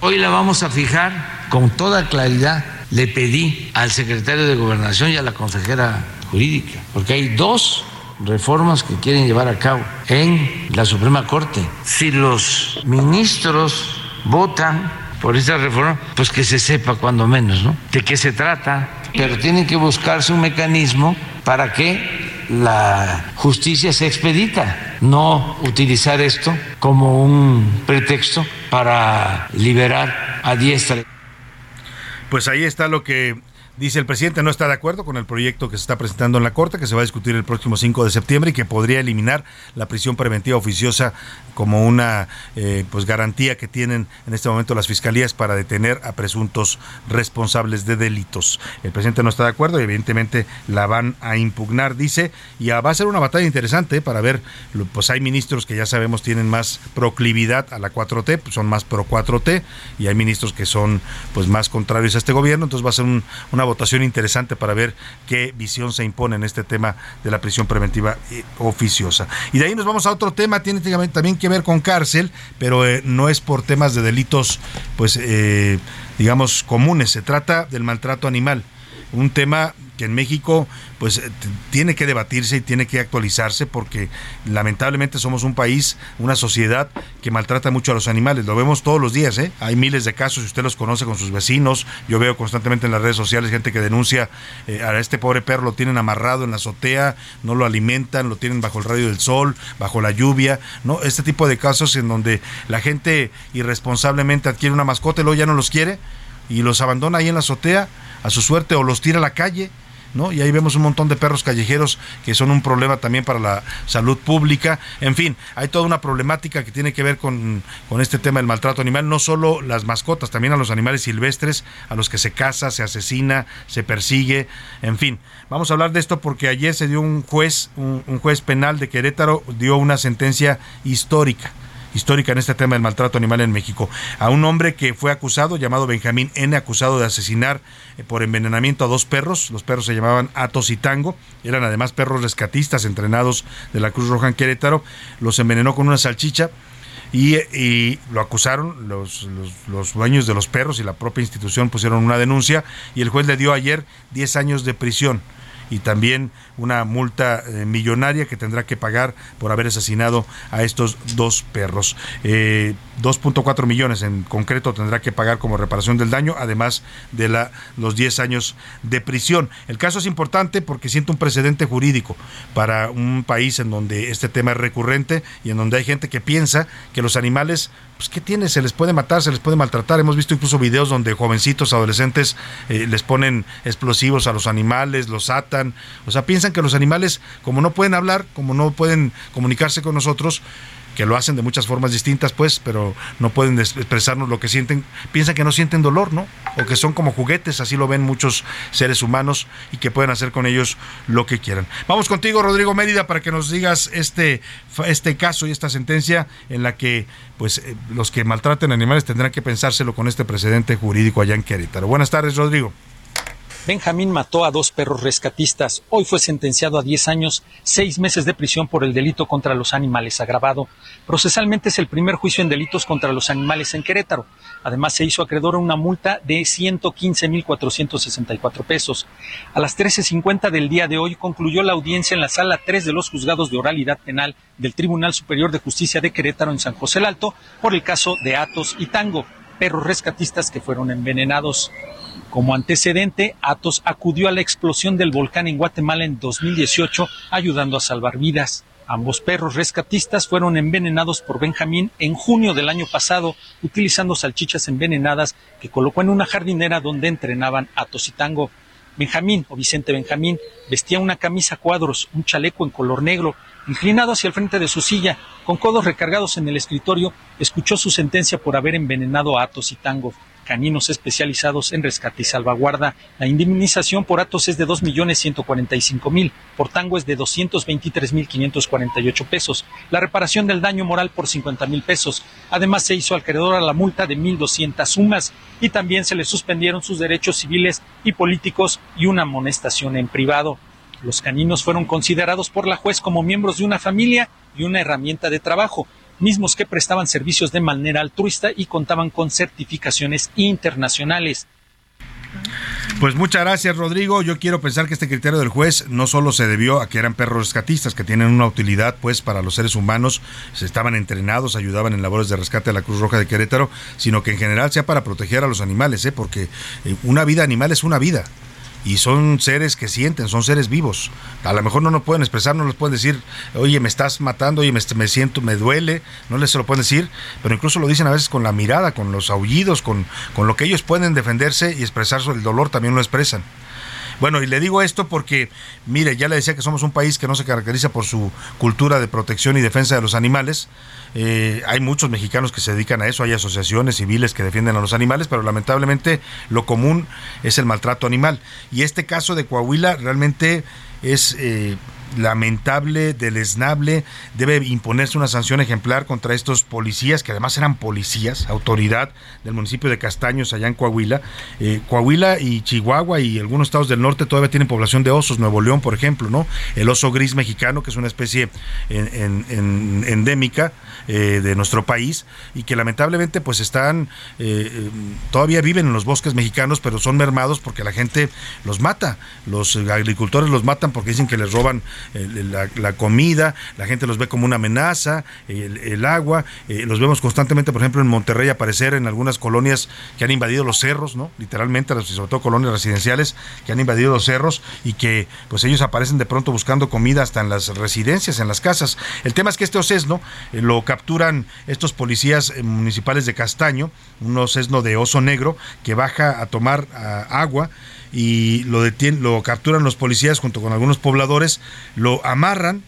Hoy la vamos a fijar con toda claridad. Le pedí al secretario de Gobernación y a la consejera jurídica, porque hay dos reformas que quieren llevar a cabo en la Suprema Corte. Si los ministros votan por esta reforma, pues que se sepa cuando menos, ¿no? De qué se trata, pero tiene que buscarse un mecanismo para que la justicia se expedita, no utilizar esto como un pretexto para liberar a diestra. Pues ahí está lo que Dice el presidente no está de acuerdo con el proyecto que se está presentando en la Corte, que se va a discutir el próximo 5 de septiembre y que podría eliminar la prisión preventiva oficiosa como una eh, pues garantía que tienen en este momento las fiscalías para detener a presuntos responsables de delitos. El presidente no está de acuerdo y evidentemente la van a impugnar, dice, y va a ser una batalla interesante para ver, pues hay ministros que ya sabemos tienen más proclividad a la 4T, pues son más pro 4T, y hay ministros que son pues más contrarios a este gobierno, entonces va a ser una votación interesante para ver qué visión se impone en este tema de la prisión preventiva eh, oficiosa. Y de ahí nos vamos a otro tema, tiene también que ver con cárcel, pero eh, no es por temas de delitos, pues, eh, digamos, comunes. Se trata del maltrato animal, un tema que en México pues eh, tiene que debatirse y tiene que actualizarse porque lamentablemente somos un país, una sociedad que maltrata mucho a los animales. Lo vemos todos los días, ¿eh? Hay miles de casos, usted los conoce con sus vecinos. Yo veo constantemente en las redes sociales gente que denuncia eh, a este pobre perro, lo tienen amarrado en la azotea, no lo alimentan, lo tienen bajo el rayo del sol, bajo la lluvia, ¿no? Este tipo de casos en donde la gente irresponsablemente adquiere una mascota y luego ya no los quiere y los abandona ahí en la azotea a su suerte o los tira a la calle ¿no? Y ahí vemos un montón de perros callejeros que son un problema también para la salud pública. En fin, hay toda una problemática que tiene que ver con, con este tema del maltrato animal, no solo las mascotas, también a los animales silvestres, a los que se caza, se asesina, se persigue, en fin. Vamos a hablar de esto porque ayer se dio un juez, un juez penal de Querétaro, dio una sentencia histórica histórica en este tema del maltrato animal en México. A un hombre que fue acusado, llamado Benjamín N., acusado de asesinar eh, por envenenamiento a dos perros. Los perros se llamaban Atos y Tango. Eran además perros rescatistas entrenados de la Cruz Roja en Querétaro. Los envenenó con una salchicha. Y, lo acusaron los, dueños de los perros y la propia institución pusieron una denuncia y el juez le dio ayer 10 años de prisión y también una multa eh, millonaria que tendrá que pagar por haber asesinado a estos dos perros. 2.4 eh, millones en concreto tendrá que pagar como reparación del daño, además de la, los 10 años de prisión. El caso es importante porque siente un precedente jurídico para un país en donde este tema es recurrente y en donde hay gente que piensa que los animales pues ¿qué tiene? Se les puede matar, se les puede maltratar. Hemos visto incluso videos donde jovencitos, adolescentes, eh, les ponen explosivos a los animales, los atan. O sea, piensan que los animales, como no pueden hablar, como no pueden comunicarse con nosotros, que lo hacen de muchas formas distintas, pues, pero no pueden expresarnos lo que sienten, piensan que no sienten dolor, ¿no? O que son como juguetes, así lo ven muchos seres humanos y que pueden hacer con ellos lo que quieran. Vamos contigo, Rodrigo Mérida, para que nos digas este, este caso y esta sentencia en la que, pues, eh, los que maltraten animales tendrán que pensárselo con este precedente jurídico allá en Querétaro. Buenas tardes, Rodrigo. Benjamín mató a dos perros rescatistas. Hoy fue sentenciado a 10 años, 6 meses de prisión por el delito contra los animales agravado. Procesalmente es el primer juicio en delitos contra los animales en Querétaro. Además, se hizo acreedor a una multa de 115.464 pesos. A las 13.50 del día de hoy concluyó la audiencia en la sala 3 de los juzgados de oralidad penal del Tribunal Superior de Justicia de Querétaro en San José el Alto por el caso de Atos y Tango, perros rescatistas que fueron envenenados. Como antecedente, Atos acudió a la explosión del volcán en Guatemala en 2018, ayudando a salvar vidas. Ambos perros rescatistas fueron envenenados por Benjamín en junio del año pasado, utilizando salchichas envenenadas que colocó en una jardinera donde entrenaban Atos y Tango. Benjamín, o Vicente Benjamín, vestía una camisa cuadros, un chaleco en color negro, inclinado hacia el frente de su silla, con codos recargados en el escritorio, escuchó su sentencia por haber envenenado a Atos y Tango caninos especializados en rescate y salvaguarda. La indemnización por Atos es de 2.145.000, por Tango es de 223.548 pesos, la reparación del daño moral por 50.000 pesos. Además, se hizo acreedor a la multa de 1.200 sumas y también se le suspendieron sus derechos civiles y políticos y una amonestación en privado. Los caninos fueron considerados por la juez como miembros de una familia y una herramienta de trabajo, mismos que prestaban servicios de manera altruista y contaban con certificaciones internacionales. Pues muchas gracias, Rodrigo. Yo quiero pensar que este criterio del juez no solo se debió a que eran perros rescatistas, que tienen una utilidad pues para los seres humanos, se estaban entrenados, ayudaban en labores de rescate a la Cruz Roja de Querétaro, sino que en general sea para proteger a los animales, ¿eh? porque eh, una vida animal es una vida y son seres que sienten, son seres vivos. A lo mejor no nos pueden expresar, no nos pueden decir, oye, me estás matando, oye, me, me siento, me duele, no les se lo pueden decir, pero incluso lo dicen a veces con la mirada, con los aullidos, con, con lo que ellos pueden defenderse y expresar el dolor, también lo expresan. Bueno, y le digo esto porque, mire, ya le decía que somos un país que no se caracteriza por su cultura de protección y defensa de los animales. Eh, hay muchos mexicanos que se dedican a eso, hay asociaciones civiles que defienden a los animales, pero lamentablemente lo común es el maltrato animal. Y este caso de Coahuila realmente es eh, lamentable, deleznable, debe imponerse una sanción ejemplar contra estos policías, que además eran policías, autoridad del municipio de Castaños, allá en Coahuila. Eh, Coahuila y Chihuahua y algunos estados del norte todavía tienen población de osos, Nuevo León, por ejemplo, ¿no? El oso gris mexicano, que es una especie endémica eh, de nuestro país y que lamentablemente pues están, eh, todavía viven en los bosques mexicanos, pero son mermados porque la gente los mata, los agricultores los matan porque dicen que les roban la, comida, la gente los ve como una amenaza, el, agua, eh, los vemos constantemente, por ejemplo, en Monterrey aparecer en algunas colonias que han invadido los cerros, ¿no? Literalmente, sobre todo colonias residenciales que han invadido los cerros y que pues ellos aparecen de pronto buscando comida hasta en las residencias, en las casas. El tema es que este osesno eh, lo capturan estos policías eh, municipales de Castaño, un osesno de oso negro que baja a tomar agua y lo lo capturan los policías junto con algunos pobladores, lo amarran,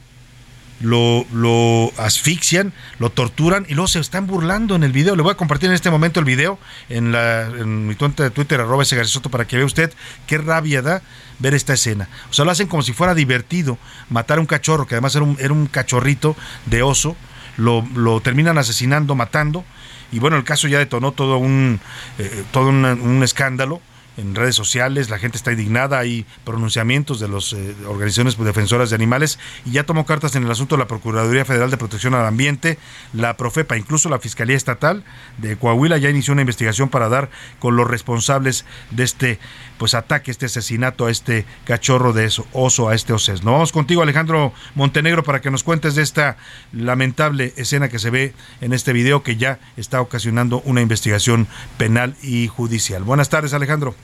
lo, lo asfixian, lo torturan y luego se están burlando en el video. Le voy a compartir en este momento el video en, la, en mi cuenta de Twitter, arroba ese Soto, para que vea usted qué rabia da ver esta escena. O sea, lo hacen como si fuera divertido matar a un cachorro, que además era un, era un cachorrito de oso, lo, lo terminan asesinando, matando, y bueno, el caso ya detonó todo un, eh, todo un escándalo en redes sociales, la gente está indignada, hay pronunciamientos de las eh, organizaciones defensoras de animales y ya tomó cartas en el asunto la Procuraduría Federal de Protección al Ambiente, la Profepa, incluso la Fiscalía Estatal de Coahuila ya inició una investigación para dar con los responsables de este pues ataque, este asesinato a este cachorro de oso, a este oces. Nos vamos contigo Alejandro Montenegro para que nos cuentes de esta lamentable escena que se ve en este video que ya está ocasionando una investigación penal y judicial. Buenas tardes Alejandro.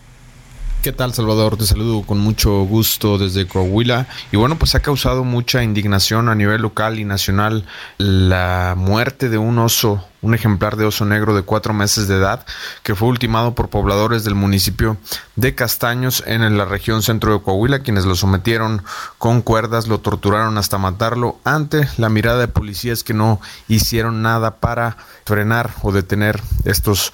¿Qué tal, Salvador? Te saludo con mucho gusto desde Coahuila. Y bueno, pues ha causado mucha indignación a nivel local y nacional la muerte de un oso, un ejemplar de oso negro de cuatro meses de edad, que fue ultimado por pobladores del municipio de Castaños en la región centro de Coahuila, quienes lo sometieron con cuerdas, lo torturaron hasta matarlo ante la mirada de policías que no hicieron nada para frenar o detener estos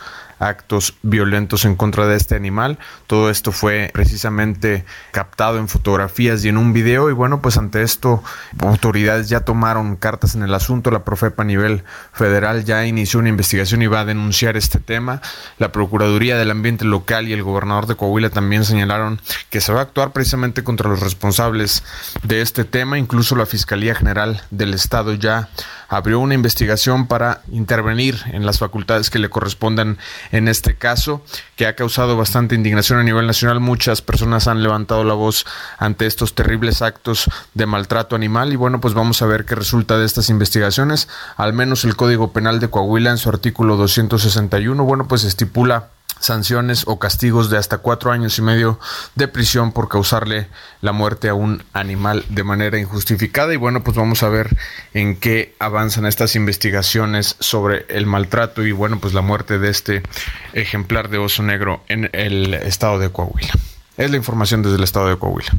actos violentos en contra de este animal. Todo esto fue precisamente captado en fotografías y en un video y bueno, pues ante esto autoridades ya tomaron cartas en el asunto. La Profepa a nivel federal ya inició una investigación y va a denunciar este tema. La Procuraduría del Ambiente Local y el gobernador de Coahuila también señalaron que se va a actuar precisamente contra los responsables de este tema. Incluso la Fiscalía General del Estado ya abrió una investigación para intervenir en las facultades que le correspondan en este caso, que ha causado bastante indignación a nivel nacional. Muchas personas han levantado la voz ante estos terribles actos de maltrato animal y bueno, pues vamos a ver qué resulta de estas investigaciones. Al menos el Código Penal de Coahuila en su artículo 261, bueno, pues estipula sanciones o castigos de hasta cuatro años y medio de prisión por causarle la muerte a un animal de manera injustificada. Y bueno, pues vamos a ver en qué avanzan estas investigaciones sobre el maltrato y bueno, pues la muerte de este ejemplar de oso negro en el estado de Coahuila. Es la información desde el estado de Coahuila.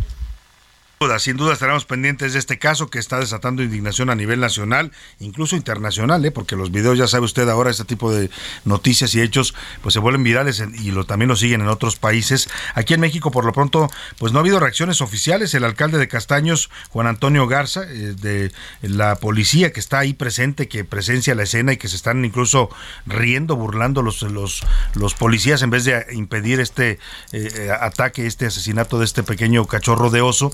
Sin duda estaremos pendientes de este caso que está desatando indignación a nivel nacional, incluso internacional, ¿eh? porque los videos, ya sabe usted ahora, este tipo de noticias y hechos, pues se vuelven virales y lo, también lo siguen en otros países. Aquí en México, por lo pronto, pues no ha habido reacciones oficiales. El alcalde de Castaños, Juan Antonio Garza, eh, de la policía que está ahí presente, que presencia la escena y que se están incluso riendo, burlando los, los, los policías en vez de impedir este eh, ataque, este asesinato de este pequeño cachorro de oso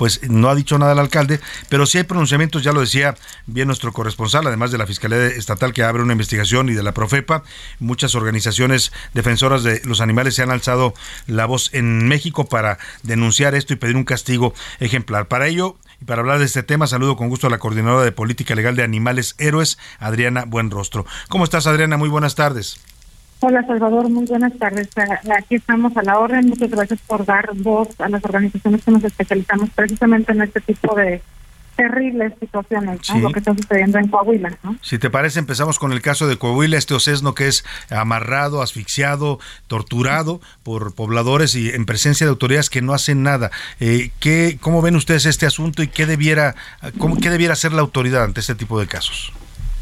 pues no ha dicho nada el alcalde, pero sí hay pronunciamientos, ya lo decía bien nuestro corresponsal, además de la Fiscalía Estatal que abre una investigación y de la Profepa, muchas organizaciones defensoras de los animales se han alzado la voz en México para denunciar esto y pedir un castigo ejemplar. Para ello, y para hablar de este tema, saludo con gusto a la coordinadora de política legal de Animales Héroes, Adriana Buenrostro. ¿Cómo estás, Adriana? Muy buenas tardes. Hola Salvador, muy buenas tardes. Aquí estamos a la orden. Muchas gracias por dar voz a las organizaciones que nos especializamos precisamente en este tipo de terribles situaciones, lo que está sucediendo en Coahuila. Si te parece, empezamos con el caso de Coahuila, este ocesno que es amarrado, asfixiado, torturado por pobladores y en presencia de autoridades que no hacen nada. Eh, ¿qué, ¿Cómo ven ustedes este asunto y qué debiera, cómo, qué debiera hacer la autoridad ante este tipo de casos?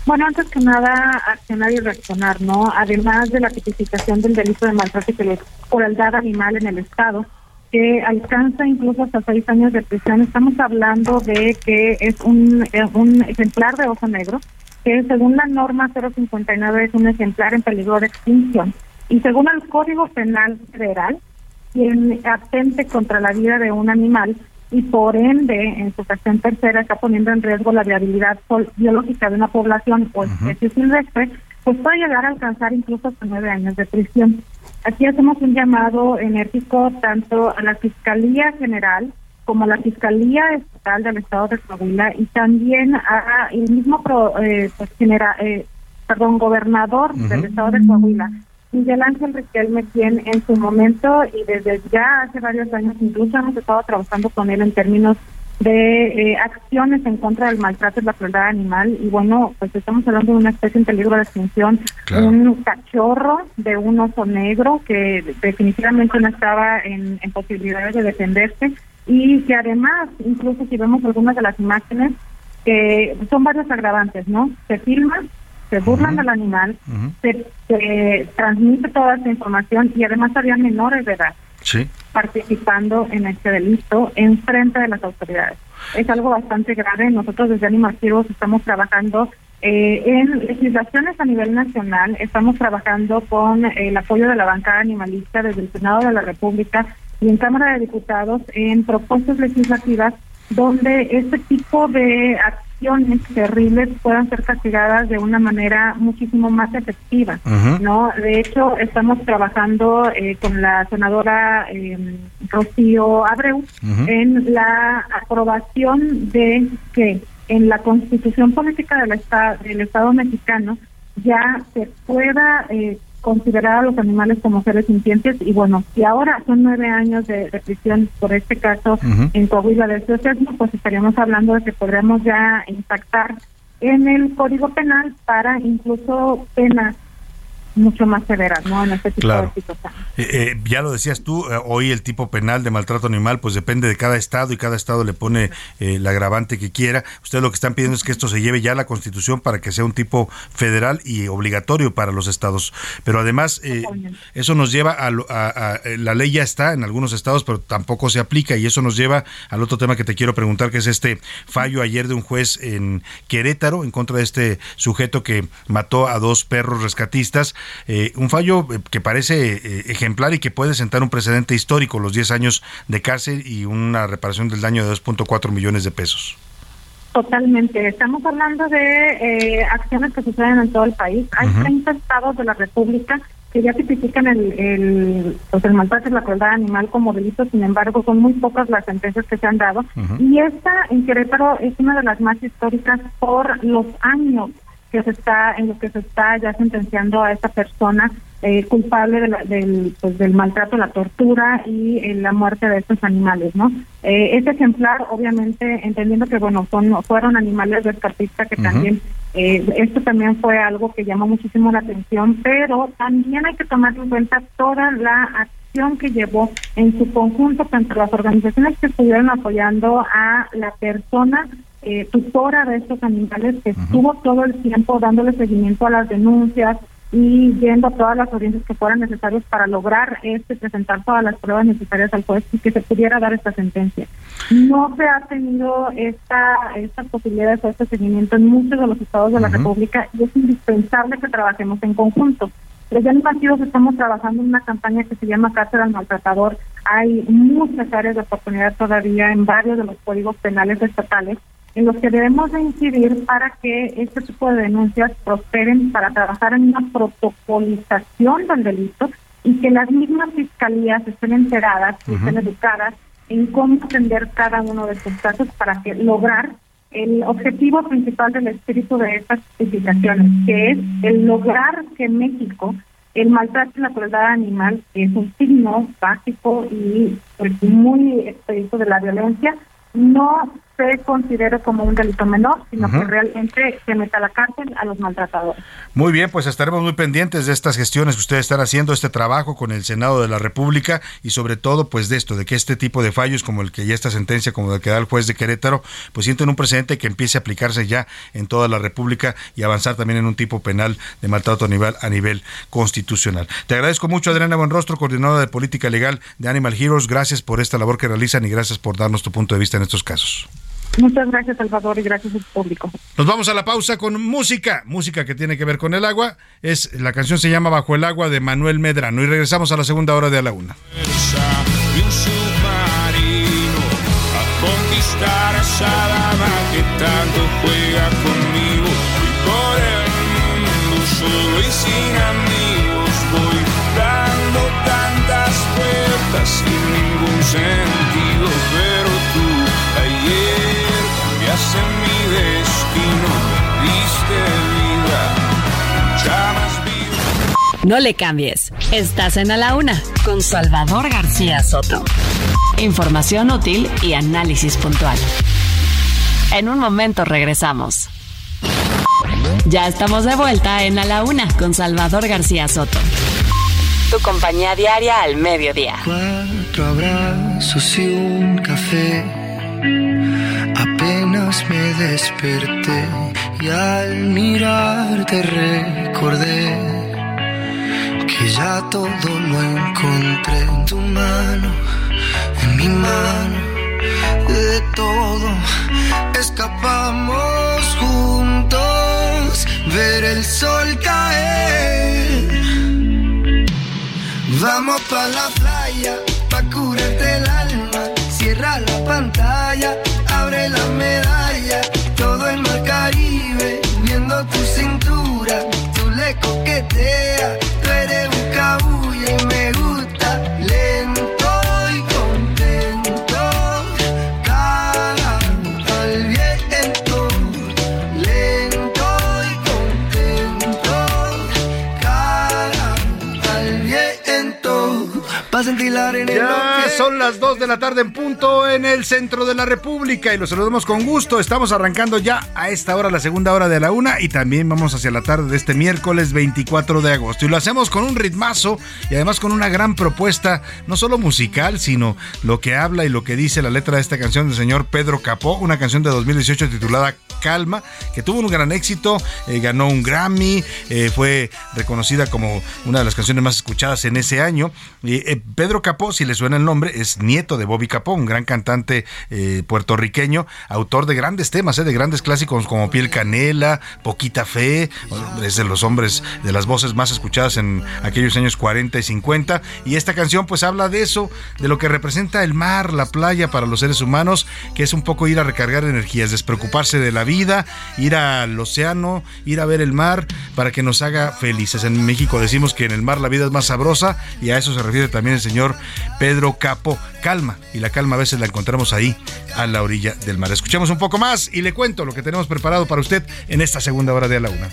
Bueno, antes que nada, accionar y reaccionar, ¿no? Además de la tipificación del delito de maltrato y crueldad animal en el Estado, que alcanza incluso hasta seis años de prisión. Estamos hablando de que es un, un ejemplar de oso negro, que según la norma 059 es un ejemplar en peligro de extinción. Y según el Código Penal Federal, quien atente contra la vida de un animal y por ende, en su ocasión tercera, está poniendo en riesgo la viabilidad biológica de una población o especie silvestre, pues puede llegar a alcanzar incluso hasta nueve años de prisión. Aquí hacemos un llamado enérgico tanto a la Fiscalía General como a la Fiscalía Estatal del Estado de Coahuila y también a el mismo eh, pues, eh, perdón, gobernador del Estado de Coahuila, Miguel Ángel Riquelme, quien en su momento y desde ya hace varios años incluso hemos estado trabajando con él en términos de eh, acciones en contra del maltrato y la crueldad animal. Y bueno pues estamos hablando de una especie en peligro de extinción un cachorro de un oso negro que definitivamente no estaba en, posibilidades de defenderse. Y que además incluso si vemos algunas de las imágenes que son varios agravantes no se filman se burlan del animal se, transmite toda esa información y además había menores de edad participando en este delito en frente de las autoridades. Es algo bastante grave. Nosotros desde Animativos estamos trabajando eh, en legislaciones a nivel nacional, estamos trabajando con el apoyo de la bancada animalista desde el Senado de la República y en Cámara de Diputados en propuestas legislativas donde este tipo de acciones terribles puedan ser castigadas de una manera muchísimo más efectiva, ¿no? De hecho, estamos trabajando eh, con la senadora eh, Rocío Abreu en la aprobación de que en la Constitución Política del Estado, del Estado mexicano ya se pueda eh, considerar a los animales como seres sintientes. Y bueno, si ahora son nueve años de, prisión por este caso en Coahuila del Sesmo, pues estaríamos hablando de que podríamos ya impactar en el Código Penal para incluso penas mucho más severas, ¿no? En este tipo de. Eh, eh, ya lo decías tú, eh, hoy el tipo penal de maltrato animal pues depende de cada estado y cada estado le pone el agravante que quiera. Ustedes lo que están pidiendo es que esto se lleve ya a la Constitución para que sea un tipo federal y obligatorio para los estados. Pero además eso nos lleva a, la ley ya está en algunos estados, pero tampoco se aplica y eso nos lleva al otro tema que te quiero preguntar, que es este fallo ayer de un juez en Querétaro en contra de este sujeto que mató a dos perros rescatistas eh, un fallo eh, que parece eh, ejemplar y que puede sentar un precedente histórico, los 10 años de cárcel y una reparación del daño de 2.4 millones de pesos. Totalmente. Estamos hablando de acciones que suceden en todo el país. Hay 30 estados de la República que ya tipifican el, el, pues el maltrato y la crueldad animal como delito, sin embargo, son muy pocas las sentencias que se han dado. Y esta en Querétaro es una de las más históricas por los años que se está en lo que se está ya sentenciando a esta persona eh, culpable del, pues, del maltrato, la tortura y eh, la muerte de estos animales, ¿no? Eh, este ejemplar, obviamente, entendiendo que bueno son fueron animales rescatistas que también esto también fue algo que llamó muchísimo la atención, pero también hay que tomar en cuenta toda la acción que llevó en su conjunto tanto las organizaciones que estuvieron apoyando a la persona eh, tutora de estos animales que estuvo todo el tiempo dándole seguimiento a las denuncias y yendo a todas las audiencias que fueran necesarias para lograr este presentar todas las pruebas necesarias al juez y que se pudiera dar esta sentencia. No se ha tenido esta estas posibilidades o este seguimiento en muchos de los estados de la República y es indispensable que trabajemos en conjunto. Desde el partido estamos trabajando en una campaña que se llama Cárcel al Maltratador. Hay muchas áreas de oportunidad todavía en varios de los códigos penales estatales en los que debemos de incidir para que este tipo de denuncias prosperen, para trabajar en una protocolización del delito y que las mismas fiscalías estén enteradas y estén educadas en cómo atender cada uno de estos casos para que lograr el objetivo principal del espíritu de estas justificaciones, que es el lograr que México el maltrato y la crueldad animal es un signo básico y pues, muy expedito de la violencia. No se considere como un delito menor, sino que realmente se meta a la cárcel a los maltratadores. Muy bien, pues estaremos muy pendientes de estas gestiones que ustedes están haciendo, este trabajo con el Senado de la República y sobre todo pues de esto, de que este tipo de fallos como el que ya esta sentencia, como el que da el juez de Querétaro, pues sienten un precedente que empiece a aplicarse ya en toda la República y avanzar también en un tipo penal de maltrato a nivel, a nivel constitucional. Te agradezco mucho Adriana Buenrostro, coordinadora de política legal de Animal Heroes. Gracias por esta labor que realizan y gracias por darnos tu punto de vista en estos casos. Muchas gracias, Salvador, y gracias al público. Nos vamos a la pausa con música, música que tiene que ver con el agua. Es La canción se llama Bajo el agua de Manuel Medrano y regresamos a la segunda hora de a la una. conquistar esa dama que tanto juega conmigo. Y por el mundo solo y sin amigos voy dando tantas vueltas sin ningún sentido. No le cambies. Estás en A la Una con Salvador García Soto. Información útil y análisis puntual. En un momento regresamos. Ya estamos de vuelta en A la Una con Salvador García Soto. Tu compañía diaria al mediodía. Cuatro abrazos y un café. Apenas me desperté y al mirarte recordé ya todo lo encontré en tu mano, en mi mano, de todo escapamos juntos, ver el sol caer. Vamos pa la playa, pa curarte el alma, cierra la pantalla, abre la medalla, todo el mar Caribe, viendo tu cintura, tú le coqueteas, pa' son las 2 de la tarde en punto en el centro de la República y los saludamos con gusto. Estamos arrancando ya a esta hora, la segunda hora de la una y también vamos hacia la tarde de este miércoles 24 de agosto. Y lo hacemos con un ritmazo y además con una gran propuesta, no solo musical, sino lo que habla y lo que dice la letra de esta canción del señor Pedro Capó, una canción de 2018 titulada Calma, que tuvo un gran éxito, eh, ganó un Grammy, eh, fue reconocida como una de las canciones más escuchadas en ese año. Eh, Pedro Capó, si le suena el nombre, es nieto de Bobby Capó, un gran cantante eh, puertorriqueño, autor de grandes temas, eh, de grandes clásicos como Piel Canela, Poquita Fe, es de los hombres, de las voces más escuchadas en aquellos años 40 y 50. Y esta canción pues habla de eso, de lo que representa el mar, la playa para los seres humanos, que es un poco ir a recargar energías, despreocuparse de la vida, ir al océano, ir a ver el mar para que nos haga felices. En México decimos que en el mar la vida es más sabrosa y a eso se refiere también el señor Pedro Calma, y la calma a veces la encontramos ahí, a la orilla del mar. Escuchemos un poco más y le cuento lo que tenemos preparado para usted en esta segunda hora de A la Una.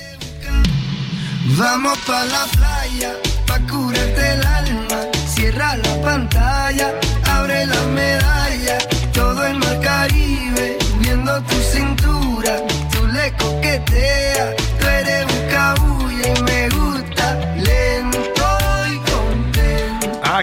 Vamos pa la playa, pa curarte el alma, cierra la pantalla, abre la medalla, todo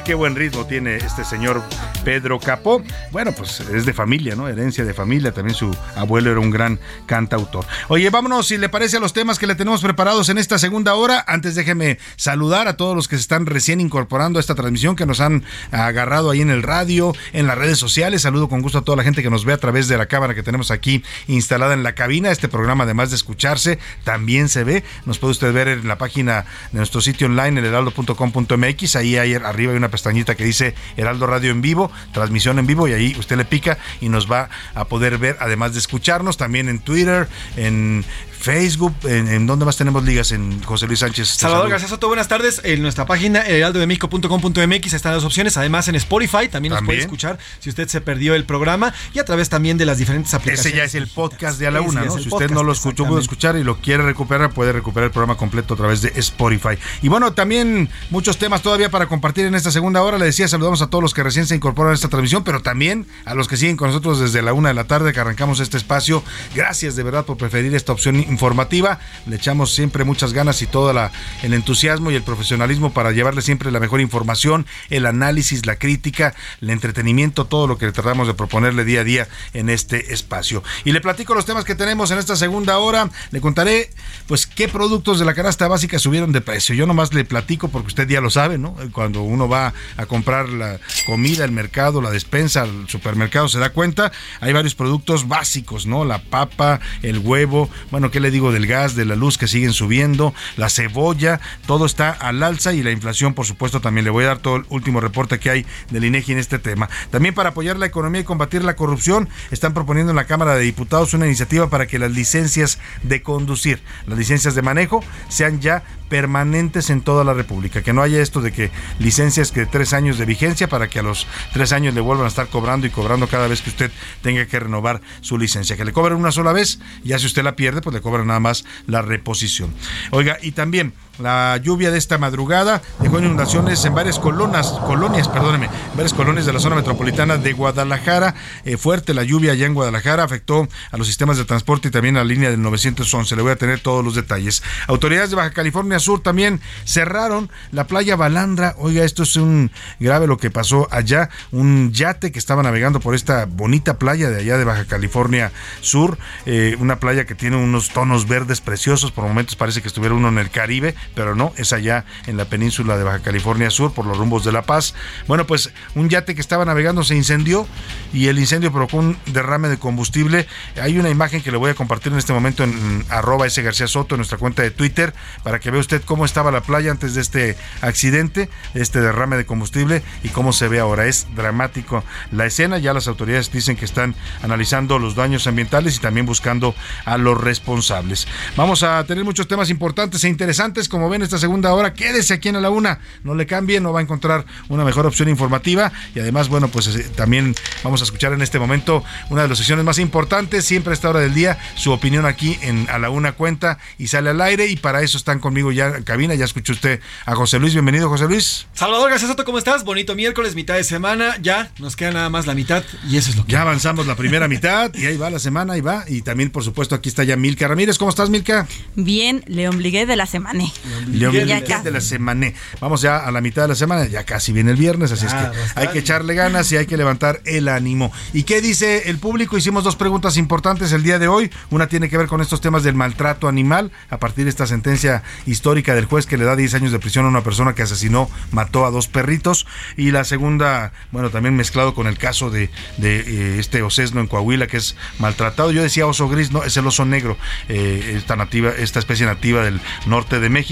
Qué buen ritmo tiene este señor Pedro Capó. Bueno, pues es de familia, ¿no? Herencia de familia. También su abuelo era un gran cantautor. Oye, vámonos, si le parece, a los temas que le tenemos preparados en esta segunda hora. Antes déjeme saludar a todos los que se están recién incorporando a esta transmisión, que nos han agarrado ahí en el radio, en las redes sociales. Saludo con gusto a toda la gente que nos ve a través de la cámara que tenemos aquí instalada en la cabina. Este programa, además de escucharse, también se ve. Nos puede usted ver en la página de nuestro sitio online, el heraldo.com.mx. Ahí, arriba hay una pestañita que dice Heraldo Radio en vivo, transmisión en vivo y ahí usted le pica y nos va a poder ver, además de escucharnos, también en Twitter, en Facebook, en, en dónde más tenemos ligas, en José Luis Sánchez. Salvador García Soto, buenas tardes. En nuestra página heraldodemexico.com.mx están las opciones. Además en Spotify también nos puede escuchar si usted se perdió el programa y a través también de las diferentes aplicaciones. Ese ya es el podcast de a la una, ¿no? Si usted no lo escuchó, puede escuchar y lo quiere recuperar, puede recuperar el programa completo a través de Spotify. Y bueno, también muchos temas todavía para compartir en esta segunda hora. Le decía, saludamos a todos los que recién se incorporan a esta transmisión, pero también a los que siguen con nosotros desde la una de la tarde que arrancamos este espacio. Gracias de verdad por preferir esta opción informativa. Le echamos siempre muchas ganas y todo el entusiasmo y el profesionalismo para llevarle siempre la mejor información, el análisis, la crítica, el entretenimiento, todo lo que tratamos de proponerle día a día en este espacio. Y le platico los temas que tenemos en esta segunda hora. Le contaré, pues, qué productos de la canasta básica subieron de precio. Yo nomás le platico porque usted ya lo sabe, ¿no? Cuando uno va a comprar la comida, el mercado, la despensa, el supermercado, se da cuenta, hay varios productos básicos, ¿no? La papa, el huevo, bueno, ¿qué le digo del gas, de la luz que siguen subiendo, la cebolla, todo está al alza y la inflación, por supuesto, también le voy a dar todo el último reporte que hay del INEGI en este tema. También para apoyar la economía y combatir la corrupción, están proponiendo en la Cámara de Diputados una iniciativa para que las licencias de conducir, las licencias de manejo, sean ya permanentes en toda la República, que no haya esto de que licencias que tres años de vigencia para que a los tres años le vuelvan a estar cobrando y cobrando cada vez que usted tenga que renovar su licencia, que le cobren una sola vez, ya si usted la pierde, pues le cobran nada más la reposición. Oiga, y también la lluvia de esta madrugada dejó inundaciones en varias colonias, colonias, perdóneme, varias colonias de la zona metropolitana de Guadalajara. Eh, fuerte la lluvia allá en Guadalajara afectó a los sistemas de transporte y también a la línea del 911. Le voy a tener todos los detalles. Autoridades de Baja California Sur también cerraron la playa Balandra. Oiga, esto es un grave lo que pasó allá. Un yate que estaba navegando por esta bonita playa de allá de Baja California Sur. Eh, una playa que tiene unos tonos verdes preciosos. Por momentos parece que estuviera uno en el Caribe pero no, es allá en la península de Baja California Sur, por los rumbos de La Paz. Bueno, pues un yate que estaba navegando se incendió y el incendio provocó un derrame de combustible. Hay una imagen que le voy a compartir en este momento en arroba ese García Soto, en nuestra cuenta de Twitter, para que vea usted cómo estaba la playa antes de este accidente, este derrame de combustible y cómo se ve ahora. Es dramático la escena, ya las autoridades dicen que están analizando los daños ambientales y también buscando a los responsables. Vamos a tener muchos temas importantes e interesantes como ven esta segunda hora, quédese aquí en la una, no le cambie, no va a encontrar una mejor opción informativa y además, bueno, pues eh, también vamos a escuchar en este momento una de las sesiones más importantes, siempre a esta hora del día, su opinión aquí en A la Una cuenta y sale al aire y para eso están conmigo ya en cabina, ya escuchó usted a José Luis, bienvenido José Luis. Salvador García Soto, ¿cómo estás? Bonito miércoles, mitad de semana, ya nos queda nada más la mitad y eso es lo que... Ya avanzamos la primera mitad y ahí va la semana, ahí va y también por supuesto aquí está ya Milka Ramírez, ¿cómo estás Milka? Bien, le obligué de la semana. León de la semana. Vamos ya a la mitad de la semana, ya casi viene el viernes, así es que hay que echarle ganas y hay que levantar el ánimo. ¿Y qué dice el público? Hicimos dos preguntas importantes el día de hoy. Una tiene que ver con estos temas del maltrato animal, a partir de esta sentencia histórica del juez que le da 10 años de prisión a una persona que asesinó, mató a dos perritos. Y la segunda, bueno, también mezclado con el caso de, de eh, este osesno en Coahuila que es maltratado. Yo decía oso gris, no, es el oso negro, eh, esta nativa, esta especie nativa del norte de México.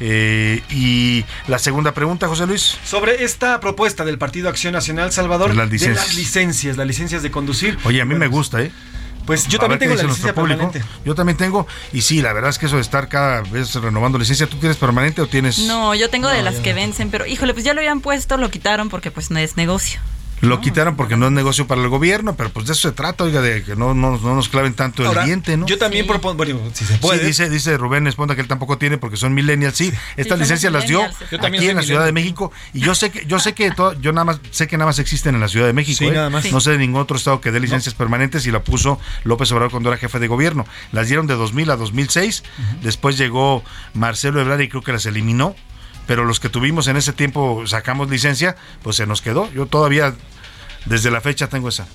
Eh, y la segunda pregunta, José Luis. Sobre esta propuesta del Partido Acción Nacional Salvador, las licencias. de las licencias, las licencias de conducir. Oye, a mí me gusta, ¿eh? Pues yo también tengo la licencia permanente. Yo también tengo, y sí, la verdad es que eso de estar cada vez renovando licencia, ¿tú tienes permanente o tienes...? No, yo tengo de las que vencen, pero híjole, pues ya lo habían puesto, lo quitaron porque pues no es negocio. Lo quitaron porque no es negocio para el gobierno, pero pues de eso se trata, oiga, de que no, no, no nos claven tanto el diente, ¿no? Yo también propongo, bueno, si se puede. Sí, dice, dice Rubén Esponda que él tampoco tiene porque son millennials, sí. Estas licencias las dio aquí en la Ciudad de México y yo sé que yo sé que todo, yo nada más sé que nada más existen en la Ciudad de México, Sí, ¿eh? nada más. No sé de ningún otro estado que dé licencias permanentes y la puso López Obrador cuando era jefe de gobierno. Las dieron de 2000 a 2006, después llegó Marcelo Ebrard y creo que las eliminó, pero los que tuvimos en ese tiempo sacamos licencia, pues se nos quedó. Yo todavía desde la fecha tengo esa.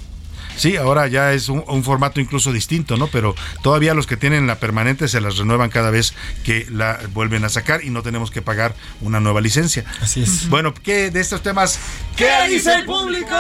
Sí, ahora ya es un, un, formato incluso distinto, ¿no? Pero todavía los que tienen la permanente se las renuevan cada vez que la vuelven a sacar y no tenemos que pagar una nueva licencia. Así es. Bueno, ¿qué de estos temas? ¿Qué dice el público?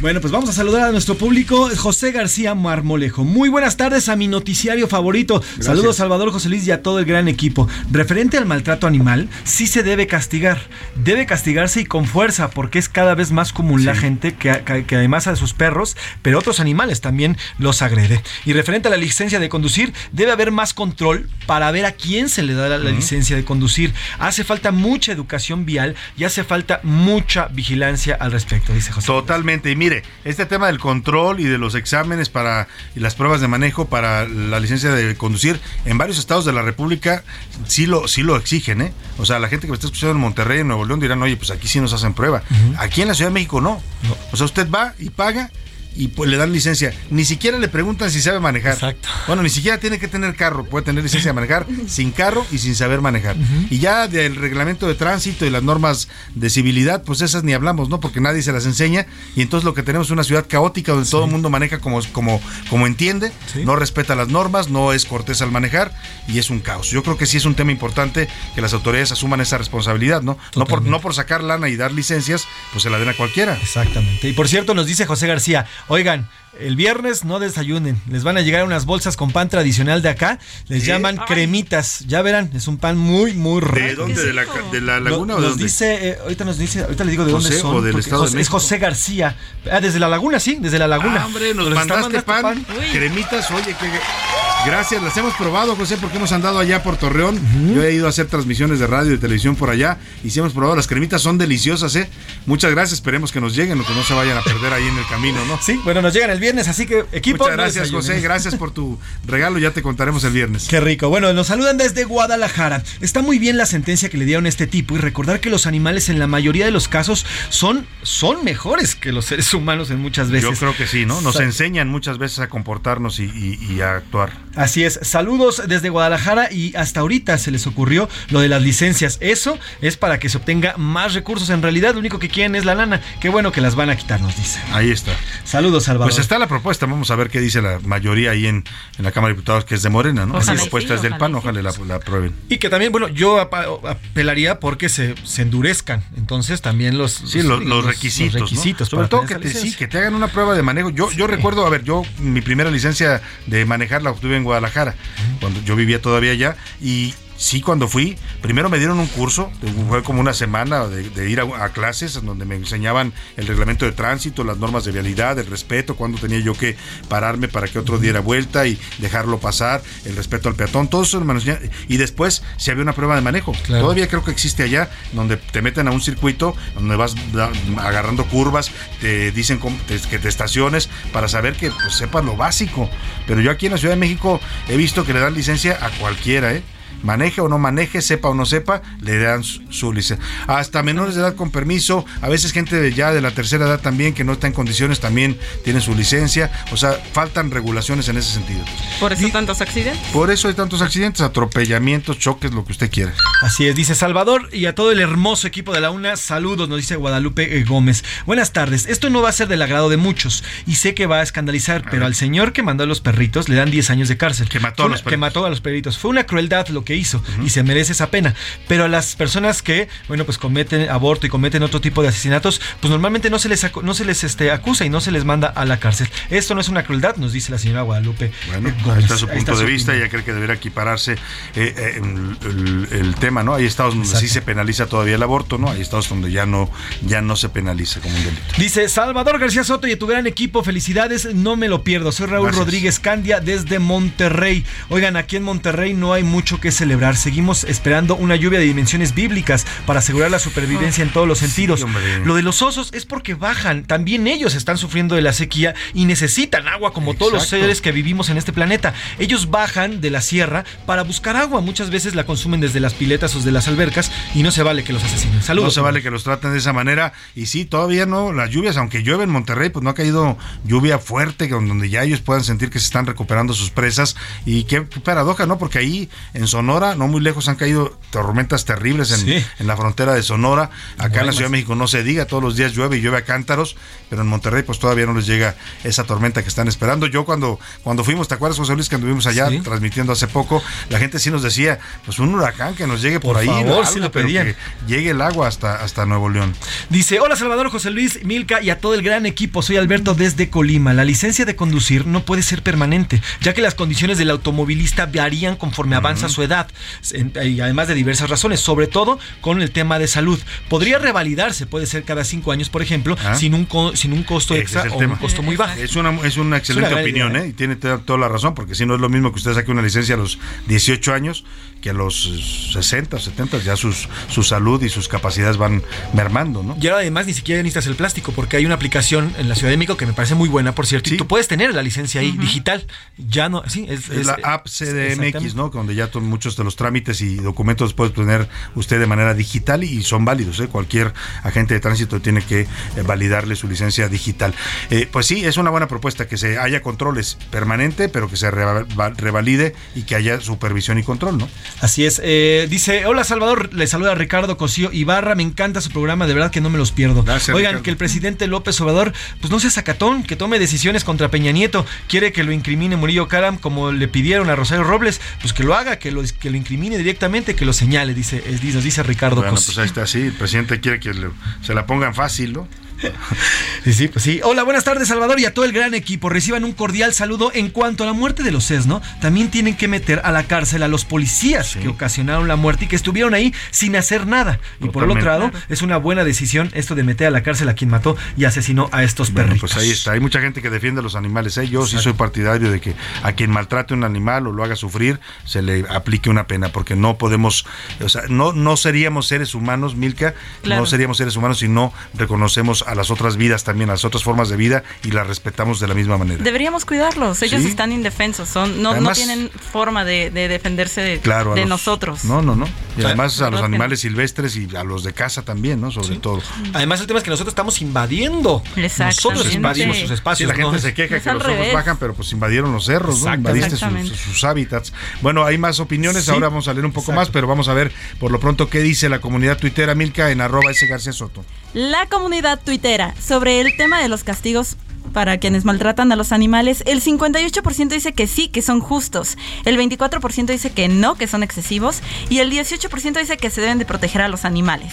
Bueno, pues vamos a saludar a nuestro público, José García Marmolejo. Muy buenas tardes a mi noticiario favorito. Gracias. Saludos Salvador José Luis y a todo el gran equipo. Referente al maltrato animal, sí se debe castigar. Debe castigarse y con fuerza, porque es cada vez más común la gente que, que- que además a sus perros, pero otros animales también los agrede. Y referente a la licencia de conducir, debe haber más control para ver a quién se le da la, licencia de conducir. Hace falta mucha educación vial y hace falta mucha vigilancia al respecto, dice José. Totalmente. Y mire, este tema del control y de los exámenes para y las pruebas de manejo para la licencia de conducir en varios estados de la República sí lo sí lo exigen, ¿eh? O sea, la gente que me está escuchando en Monterrey, en Nuevo León dirán, "Oye, pues aquí sí nos hacen prueba." Aquí en la Ciudad de México no. O sea, usted va y paga y pues le dan licencia. Ni siquiera le preguntan si sabe manejar. Exacto. Bueno, ni siquiera tiene que tener carro. Puede tener licencia de manejar sin carro y sin saber manejar. Y ya del reglamento de tránsito y las normas de civilidad, pues esas ni hablamos, ¿no? Porque nadie se las enseña. Y entonces lo que tenemos es una ciudad caótica donde todo el mundo maneja como, como, como entiende, no respeta las normas, no es cortés al manejar y es un caos. Yo creo que sí es un tema importante que las autoridades asuman esa responsabilidad, ¿no? No por, no por sacar lana y dar licencias, pues se la den a cualquiera. Exactamente. Y por cierto, nos dice José García, oigan, el viernes no desayunen, les van a llegar unas bolsas con pan tradicional de acá, les ¿Qué? llaman cremitas, ya verán, es un pan muy, muy rico. ¿De dónde? ¿De la, de la laguna Lo- o de nos dónde? dice, eh, ahorita nos dice, ahorita le digo de José, dónde son. o del de es. José García. Ah, desde la laguna, sí, desde la laguna. Ah, hombre, nos mandaste pan, este cremitas, oye, que gracias, las hemos probado, José, porque hemos andado allá por Torreón. Yo he ido a hacer transmisiones de radio y televisión por allá y sí hemos probado, las cremitas son deliciosas, ¿eh? Muchas gracias, esperemos que nos lleguen o que no se vayan a perder ahí en el camino, ¿no? Sí, bueno, nos llegan el viernes, así que equipo. Muchas gracias. José, gracias por tu regalo, ya te contaremos el viernes. Qué rico. Bueno, nos saludan desde Guadalajara. Está muy bien la sentencia que le dieron a este tipo y recordar que los animales en la mayoría de los casos son, son mejores que los seres humanos en muchas veces. Yo creo que sí, ¿no? Nos enseñan muchas veces a comportarnos y, y- y a actuar. Así es, saludos desde Guadalajara y hasta ahorita se les ocurrió lo de las licencias. Eso es para que se obtenga más recursos. En realidad lo único que quieren es la lana. Qué bueno que las van a quitar, nos dicen. Ahí está. Saludos, Salvador. Pues está la propuesta, vamos a ver qué dice la mayoría ahí en, en la Cámara de Diputados, que es de Morena, ¿no? Ojalá la y propuesta sí, es del ojalá PAN, ojalá la, la aprueben. Y que también, bueno, yo apelaría porque se, se endurezcan. Entonces también los, Sí, los, los requisitos. los Sobre todo que te, sí, que te hagan una prueba de manejo. Yo, yo recuerdo, a ver, yo mi primera licencia de manejar la obtuve en Guadalajara, cuando yo vivía todavía allá, y sí, cuando fui, primero me dieron un curso, fue como una semana de, de ir a, a clases en donde me enseñaban el reglamento de tránsito, las normas de vialidad, el respeto, cuándo tenía yo que pararme para que otro diera vuelta y dejarlo pasar, el respeto al peatón, todo eso me enseñaron. Y después, si había una prueba de manejo, Claro. todavía creo que existe allá, donde te meten a un circuito, donde vas agarrando curvas, te dicen cómo- te- que te estaciones para saber que pues, sepas lo básico. Pero yo aquí en la Ciudad de México he visto que le dan licencia a cualquiera, ¿eh? Maneje o no maneje, sepa o no sepa, le dan su, su licencia. Hasta menores de edad con permiso, a veces gente de ya de la tercera edad también que no está en condiciones también tiene su licencia. O sea, faltan regulaciones en ese sentido. Por eso tantos accidentes. Por eso hay tantos accidentes, atropellamientos, choques, lo que usted quiera. Así es, dice Salvador y a todo el hermoso equipo de la UNA, saludos, nos dice Guadalupe eh, Gómez. Buenas tardes, esto no va a ser del agrado de muchos y sé que va a escandalizar, pero al señor que mandó a los perritos le dan 10 años de cárcel. Que mató a los Que mató a los perritos. Fue una crueldad lo que hizo y se merece esa pena. Pero a las personas que, bueno, pues cometen aborto y cometen otro tipo de asesinatos, pues normalmente no se les, no se les este, acusa y no se les manda a la cárcel. Esto no es una crueldad, nos dice la señora Guadalupe. Bueno, ahí Gómez. está su punto está de su vista, opinión. ella cree que debería equipararse eh, eh, el, el- el tema, ¿no? Hay estados donde sí se penaliza todavía el aborto, ¿no? Hay estados donde ya no, ya no se penaliza como un delito. Dice Salvador García Soto y a tu gran equipo, felicidades, no me lo pierdo. Soy Raúl Gracias. Rodríguez Candia desde Monterrey. Oigan, aquí en Monterrey no hay mucho que celebrar. Seguimos esperando una lluvia de dimensiones bíblicas para asegurar la supervivencia en todos los sentidos. hombre. lo de los osos es porque bajan. También ellos están sufriendo de la sequía y necesitan agua como todos los seres que vivimos en este planeta. Ellos bajan de la sierra para buscar agua. Muchas veces la consumen desde las piletas o de las albercas y no se vale que los asesinen. Saludos. No se vale que los traten de esa manera. Y sí, todavía no, las lluvias, aunque llueve en Monterrey, pues no ha caído lluvia fuerte, donde ya ellos puedan sentir que se están recuperando sus presas. Y qué, qué paradoja, ¿no? Porque ahí en Sonora Sonora, no muy lejos, han caído tormentas terribles en, en la frontera de Sonora. Acá en la Ciudad de México no se diga, todos los días llueve y llueve a cántaros, pero en Monterrey pues todavía no les llega esa tormenta que están esperando. Yo cuando, cuando fuimos, ¿te acuerdas, José Luis, que anduvimos allá transmitiendo hace poco? La gente sí nos decía, pues un huracán que nos llegue por, ahí. Favor, sí lo pero que llegue el agua hasta, hasta Nuevo León. Dice, hola Salvador, José Luis, Milka y a todo el gran equipo. Soy Alberto desde Colima. La licencia de conducir no puede ser permanente, ya que las condiciones del automovilista varían conforme avanza su edad, y además de diversas razones, sobre todo con el tema de salud. Podría revalidarse, puede ser cada cinco años, por ejemplo, Ah. sin, un co- sin un costo extra o un costo muy bajo. Es una, es una excelente opinión, idea, ¿eh? Y tiene toda toda la razón, porque si no es lo mismo que usted saque una licencia a los 18 años que a los eh, 60, 70, ya sus, su salud y sus capacidades van mermando, ¿no? Y ahora además ni siquiera necesitas el plástico porque hay una aplicación en la Ciudad de México que me parece muy buena, por cierto, y tú puedes tener la licencia ahí digital. Ya no, sí, es, Es la app. CDMX, ¿no? Donde ya to- muchos de los trámites y documentos los puede tener usted de manera digital y son válidos. ¿eh? Cualquier agente de tránsito tiene que eh, validarle su licencia digital. Eh, pues sí, es una buena propuesta que se haya controles permanente, pero que se reva- va- revalide y que haya supervisión y control, ¿no? Así es. eh, dice, hola Salvador, le saluda Ricardo Cosío Ibarra, me encanta su programa, de verdad que no me los pierdo. Gracias, Oigan, Ricardo. que el presidente López Obrador, pues no sea sacatón, que tome decisiones contra Peña Nieto, quiere que lo incrimine Murillo Caram como le pidieron a Rosario Robles, pues que lo haga, que lo, que lo incrimine directamente, que lo señale, dice, es- nos dice Ricardo Bueno, pues ahí está, sí. El presidente quiere que le- se la pongan fácil, ¿no? Sí, sí, pues sí. Hola, buenas tardes, Salvador, y a todo el gran equipo. Reciban un cordial saludo. En cuanto a la muerte de los CESNO, también tienen que meter a la cárcel a los policías que ocasionaron la muerte y que estuvieron ahí sin hacer nada. Y por el otro lado, es una buena decisión esto de meter a la cárcel a quien mató y asesinó a estos Bueno, perritos. pues ahí está. Hay mucha gente que defiende a los animales. ¿eh? Yo sí soy partidario de que a quien maltrate un animal o lo haga sufrir, se le aplique una pena, porque no podemos, o sea, no, no seríamos seres humanos, Milka, Claro. no seríamos seres humanos si no reconocemos a las otras vidas también, a las otras formas de vida y las respetamos de la misma manera. Deberíamos cuidarlos. Ellos Sí. están indefensos. Son, no, Además- no tienen forma de, de defenderse de, Claro, a de los- nosotros. No, no, no. Y además a los ¿verdad que animales silvestres y a los de casa también, ¿no? Sobre todo. Además, el tema es que nosotros estamos invadiendo. Nosotros invadimos sus Sí, espacios. la gente ¿no? se queja Es que los ojos revés. bajan, pero pues invadieron los cerros, ¿no? Invadiste sus, hábitats. Bueno, hay más opiniones, Sí. ahora vamos a leer un poco Exacto. más, pero vamos a ver por lo pronto qué dice la comunidad tuitera Milka en arroba S García Soto. La comunidad tuitera sobre el tema de los castigos para quienes maltratan a los animales, el 58% dice que sí, que son justos, el 24% dice que no, que son excesivos y el 18% dice que se deben de proteger a los animales.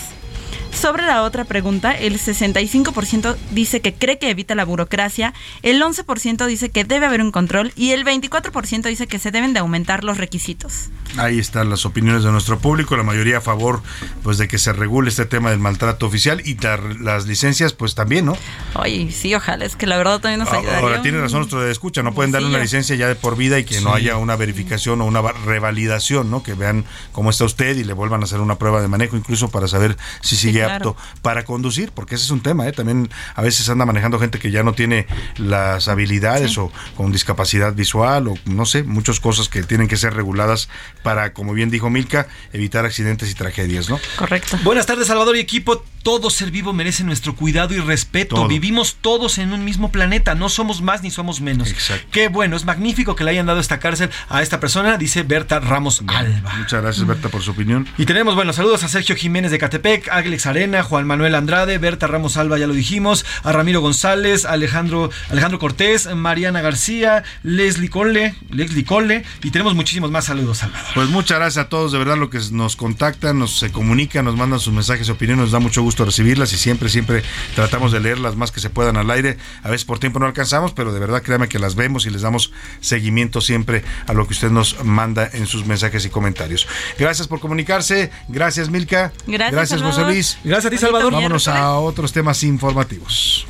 Sobre la otra pregunta, el 65% dice que cree que evita la burocracia, el 11% dice que debe haber un control y el 24% dice que se deben de aumentar los requisitos. Ahí están las opiniones de nuestro público, la mayoría a favor pues de que se regule este tema del maltrato oficial y la- las licencias pues también, ¿no? Oye, sí, ojalá, es que la verdad también nos ayudaría. Ahora tiene razón nuestro de escucha, no pueden darle una licencia ya de por vida y que no haya una verificación o una va- revalidación, ¿no? Que vean cómo está usted y le vuelvan a hacer una prueba de manejo incluso para saber si sigue claro. apto para conducir, porque ese es un tema, ¿eh? También a veces anda manejando gente que ya no tiene las habilidades o con discapacidad visual o no sé, muchas cosas que tienen que ser reguladas para, como bien dijo Milka, evitar accidentes y tragedias, ¿no? Correcto. Buenas tardes, Salvador y equipo. Todo ser vivo merece nuestro cuidado y respeto. Todo. Vivimos todos en un mismo planeta. No somos más ni somos menos. Exacto. Qué bueno, es magnífico que le hayan dado esta cárcel a esta persona, dice Berta Ramos Alba. Muchas gracias, Berta, por su opinión. Y tenemos, bueno, saludos a Sergio Jiménez de Catepec, Alex Arena, Juan Manuel Andrade, Berta Ramos Alba, ya lo dijimos, a Ramiro González, Alejandro, Alejandro Cortés, Mariana García, Leslie Cole, Leslie Cole, y tenemos muchísimos más saludos, Salvador. Pues muchas gracias a todos, de verdad, lo que nos contactan, nos se comunican, nos mandan sus mensajes y opiniones, nos da mucho gusto recibirlas y siempre, siempre tratamos de leerlas más que se puedan al aire. A veces por tiempo no alcanzamos, pero de verdad créame que las vemos y les damos seguimiento siempre a lo que usted nos manda en sus mensajes y comentarios. Gracias por comunicarse, gracias Milka, Gracias, José. Luis. Gracias a ti, Salvador. Vámonos a otros temas informativos.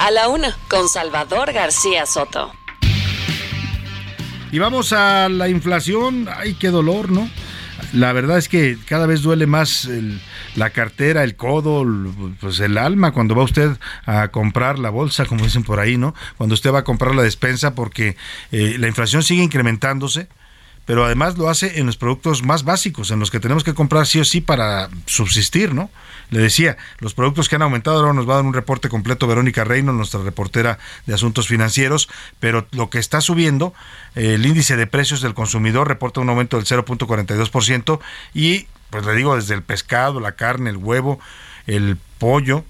A la una, con Salvador García Soto. Y vamos a la inflación. Ay, qué dolor, ¿no? La verdad es que cada vez duele más el- la cartera, el codo, el- pues el alma cuando va usted a comprar la bolsa, como dicen por ahí, ¿no? Cuando usted va a comprar la despensa porque eh, la inflación sigue incrementándose pero además lo hace en los productos más básicos, en los que tenemos que comprar sí o sí para subsistir, ¿no? Le decía, los productos que han aumentado, ahora nos va a dar un reporte completo Verónica Reino, nuestra reportera de asuntos financieros, pero lo que está subiendo, eh, el índice de precios del consumidor reporta un aumento del 0.42% y, pues le digo, desde el pescado, la carne, el huevo, el pollo,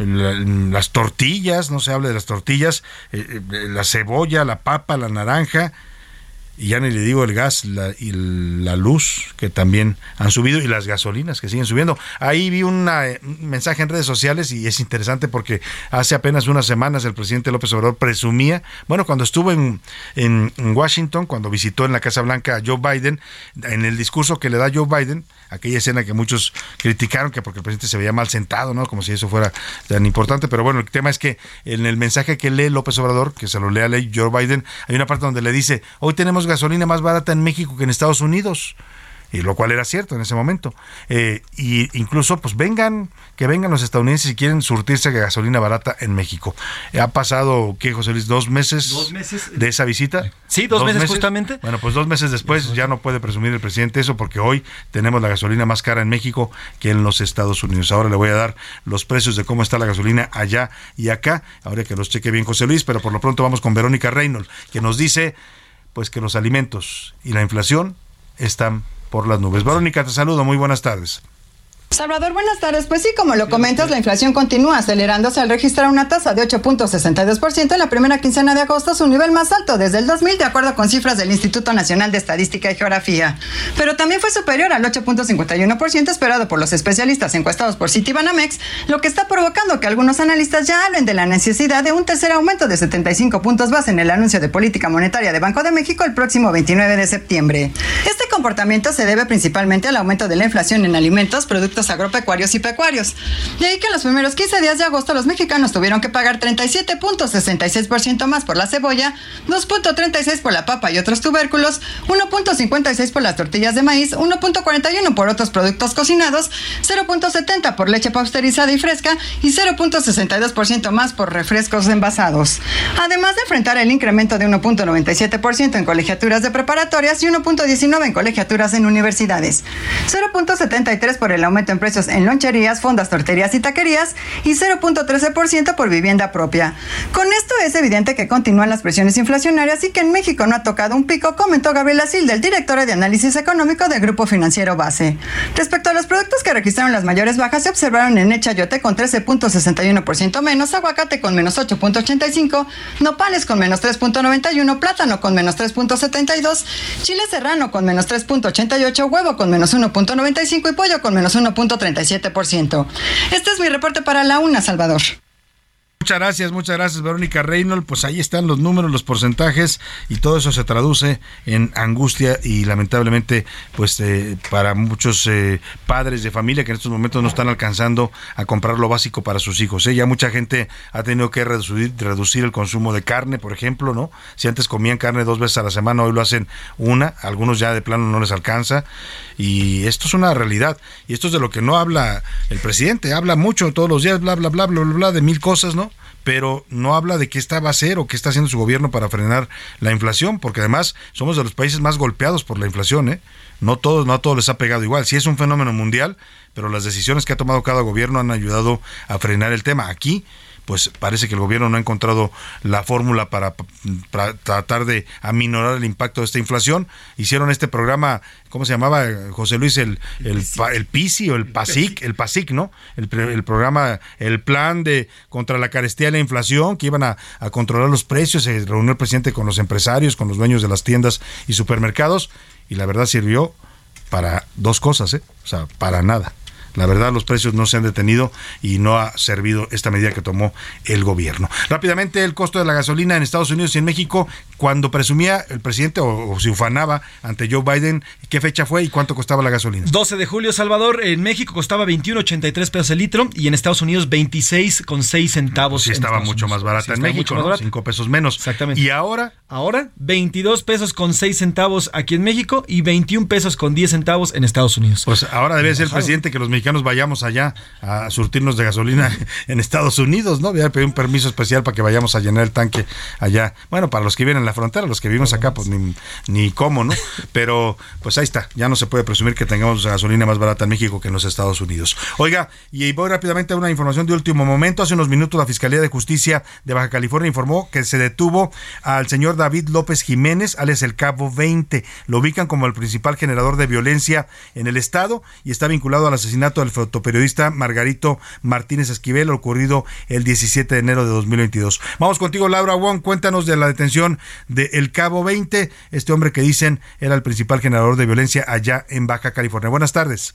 las tortillas, no se habla de las tortillas, eh, eh, la cebolla, la papa, la naranja, y ya ni le digo el gas y la luz que también han subido y las gasolinas que siguen subiendo. Ahí vi un mensaje en redes sociales y es interesante porque hace apenas unas semanas el presidente López Obrador presumía, bueno, cuando estuvo en, en, Washington, cuando visitó en la Casa Blanca a Joe Biden, en el discurso que le da Joe Biden, aquella escena que muchos criticaron que porque el presidente se veía mal sentado, ¿no? Como si eso fuera tan importante, pero bueno, el tema es que en el mensaje que lee López Obrador, que se lo lea Joe Biden, hay una parte donde le dice, hoy tenemos gasolina más barata en México que en Estados Unidos y lo cual era cierto en ese momento. Eh, y incluso, pues vengan, que vengan los estadounidenses si quieren surtirse de gasolina barata en México. Ha pasado, ¿qué, José Luis? ¿Dos meses, ¿Dos meses? de esa visita? Sí, dos, meses, justamente. Bueno, pues dos meses después ya no puede presumir el presidente eso porque hoy tenemos la gasolina más cara en México que en los Estados Unidos. Ahora le voy a dar los precios de cómo está la gasolina allá y acá. Ahora que los cheque bien José Luis, pero por lo pronto vamos con Verónica Reynolds, que nos dice pues que los alimentos y la inflación están por las nubes. Verónica, te saludo, muy buenas tardes. Salvador, buenas tardes. Pues sí, como lo comentas, la inflación continúa acelerándose al registrar una tasa de 8.62% en la primera quincena de agosto, su nivel más alto desde el 2000, de acuerdo con cifras del Instituto Nacional de Estadística y Geografía. Pero también fue superior al 8.51% esperado por los especialistas encuestados por Citibanamex, lo que está provocando que algunos analistas ya hablen de la necesidad de un tercer aumento de 75 puntos base en el anuncio de política monetaria de Banco de México el próximo 29 de septiembre. Este comportamiento se debe principalmente al aumento de la inflación en alimentos, productos agropecuarios y pecuarios. De ahí que en los primeros 15 días de agosto los mexicanos tuvieron que pagar 37.66% más por la cebolla, 2.36 por la papa y otros tubérculos, 1.56 por las tortillas de maíz, 1.41 por otros productos cocinados, 0.70 por leche pasteurizada y fresca y 0.62% más por refrescos envasados. Además de enfrentar el incremento de 1.97% en colegiaturas de preparatorias y 1.19 en colegiaturas en universidades, 0.73 por el aumento en precios en loncherías, fondas, torterías y taquerías y 0.13% por vivienda propia. Con esto es evidente que continúan las presiones inflacionarias y que en México no ha tocado un pico, comentó Gabriela Silda, directora de análisis económico del Grupo Financiero Base. Respecto a los productos que registraron las mayores bajas, se observaron en Echayote con 13.61% menos, aguacate con menos 8.85, nopales con menos 3.91, plátano con menos 3.72, chile serrano con menos 3.88, huevo con menos 1.95 y pollo con menos 1. 1.37%. Este es mi reporte para la UNA, Salvador. Muchas gracias, muchas gracias Verónica Reynolds. Pues ahí están los números, los porcentajes y todo eso se traduce en angustia y lamentablemente pues eh, para muchos eh, padres de familia que en estos momentos no están alcanzando a comprar lo básico para sus hijos. ¿eh? Ya mucha gente ha tenido que reducir, reducir el consumo de carne, por ejemplo, ¿no? Si antes comían carne dos veces a la semana, hoy lo hacen una, algunos ya de plano no les alcanza y esto es una realidad y esto es de lo que no habla el presidente, habla mucho todos los días, bla, bla, bla, bla, bla, bla de mil cosas, ¿no? Pero no habla de qué está va a hacer o qué está haciendo su gobierno para frenar la inflación, porque además somos de los países más golpeados por la inflación, ¿eh? No todos, no a todos les ha pegado igual. Sí es un fenómeno mundial, pero las decisiones que ha tomado cada gobierno han ayudado a frenar el tema. Aquí pues parece que el gobierno no ha encontrado la fórmula para, tratar de aminorar el impacto de esta inflación. Hicieron este programa, ¿cómo se llamaba, José Luis? El, el, el PISI o el PASIC, el PASIC, ¿no? El, el, programa, el plan de contra la carestía y la inflación, que iban a, a controlar los precios. Se reunió el presidente con los empresarios, con los dueños de las tiendas y supermercados, y la verdad sirvió para dos cosas, ¿eh? O sea, para nada. La verdad, los precios no se han detenido y no ha servido esta medida que tomó el gobierno. Rápidamente, el costo de la gasolina en Estados Unidos y en México, cuando presumía el presidente o, se ufanaba ante Joe Biden, ¿qué fecha fue y cuánto costaba la gasolina? 12 de julio, Salvador. En México costaba 21.83 pesos el litro y en Estados Unidos 26,6 centavos. Sí, estaba mucho más barata en México, ¿no? 5 pesos menos. Exactamente. ¿Y ahora? Ahora, 22 pesos con 6 centavos aquí en México y 21 pesos con 10 centavos en Estados Unidos. Pues ahora debe ser el presidente que los mexicanos vayamos allá a surtirnos de gasolina *laughs* en Estados Unidos, ¿no? Voy a pedir un permiso especial para que vayamos a llenar el tanque allá. Bueno, para los que vienen la frontera, los que vivimos acá, pues ni, ni cómo, ¿no? *laughs* Pero pues ahí está, ya no se puede presumir que tengamos gasolina más barata en México que en los Estados Unidos. Oiga, y voy rápidamente a una información de último momento. Hace unos minutos la Fiscalía de Justicia de Baja California informó que se detuvo al señor David López Jiménez, alias el Cabo 20. Lo ubican como el principal generador de violencia en el Estado y está vinculado al asesinato del fotoperiodista Margarito Martínez Esquivel, ocurrido el 17 de enero de 2022. Vamos contigo, Laura Wong. Cuéntanos de la detención de El Cabo 20, este hombre que dicen era el principal generador de violencia allá en Baja California. Buenas tardes.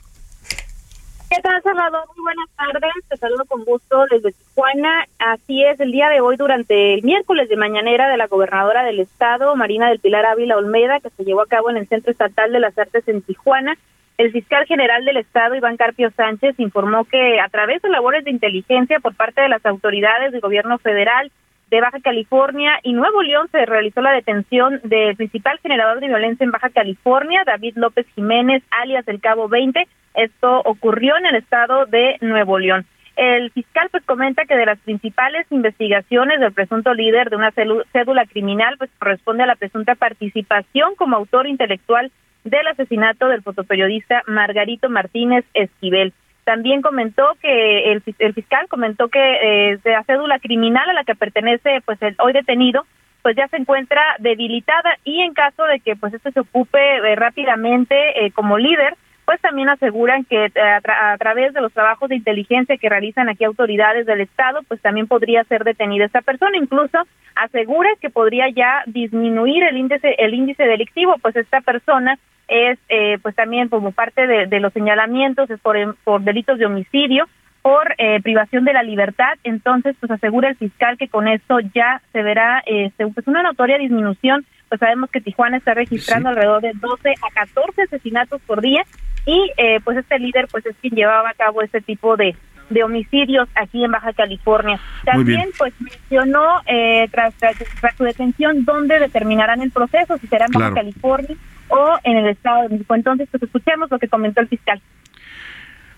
¿Qué tal, Salvador? Muy buenas tardes. Te saludo con gusto desde Tijuana. Así es, el día de hoy, durante el miércoles de mañanera de la gobernadora del estado, Marina del Pilar Ávila Olmeda, que se llevó a cabo en el Centro Estatal de las Artes en Tijuana, el fiscal general del Estado, Iván Carpio Sánchez, informó que a través de labores de inteligencia por parte de las autoridades del gobierno federal de Baja California y Nuevo León se realizó la detención del principal generador de violencia en Baja California, David López Jiménez, alias el Cabo 20. Esto ocurrió en el estado de Nuevo León. El fiscal pues comenta que de las principales investigaciones del presunto líder de una cédula criminal pues corresponde a la presunta participación como autor intelectual del asesinato del fotoperiodista Margarito Martínez Esquivel. También comentó que el, fiscal comentó que eh, la cédula criminal a la que pertenece pues el hoy detenido pues ya se encuentra debilitada y en caso de que pues esto se ocupe eh, rápidamente eh, como líder pues también aseguran que eh, a, través de los trabajos de inteligencia que realizan aquí autoridades del Estado, pues también podría ser detenida esta persona. Incluso asegura que podría ya disminuir el índice, el índice delictivo, pues esta persona es eh, pues también como parte de, los señalamientos es por, por delitos de homicidio por eh, privación de la libertad, entonces pues asegura el fiscal que con esto ya se verá este, pues una notoria disminución, pues sabemos que Tijuana está registrando alrededor de 12 a 14 asesinatos por día y eh, pues este líder pues es quien llevaba a cabo este tipo de, de homicidios aquí en Baja California. También pues mencionó eh, tras, tras, su detención dónde determinarán el proceso, si será en Baja California o en el Estado de México. Entonces pues escuchemos lo que comentó el fiscal.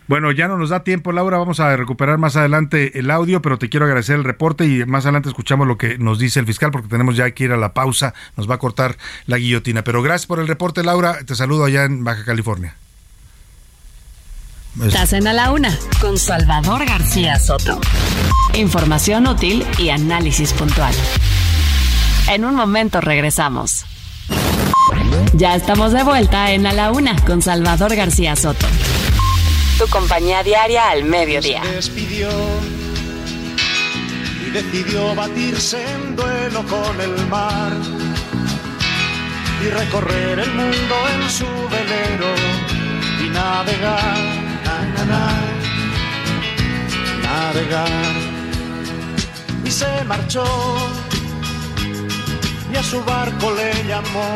Bueno, ya no nos da tiempo, Laura. Vamos a recuperar más adelante el audio, pero te quiero agradecer el reporte y más adelante escuchamos lo que nos dice el fiscal, porque tenemos ya que ir a la pausa. Nos va a cortar la guillotina. Pero gracias por el reporte, Laura. Te saludo allá en Baja California. Estás en A la Una con Salvador García Soto. Información útil y análisis puntual. En un momento regresamos. Ya estamos de vuelta en A la Una con Salvador García Soto. Tu compañía diaria al mediodía. Se despidió y decidió batirse en duelo con el mar y recorrer el mundo en su velero y navegar navegar. Y se marchó y a su barco le llamó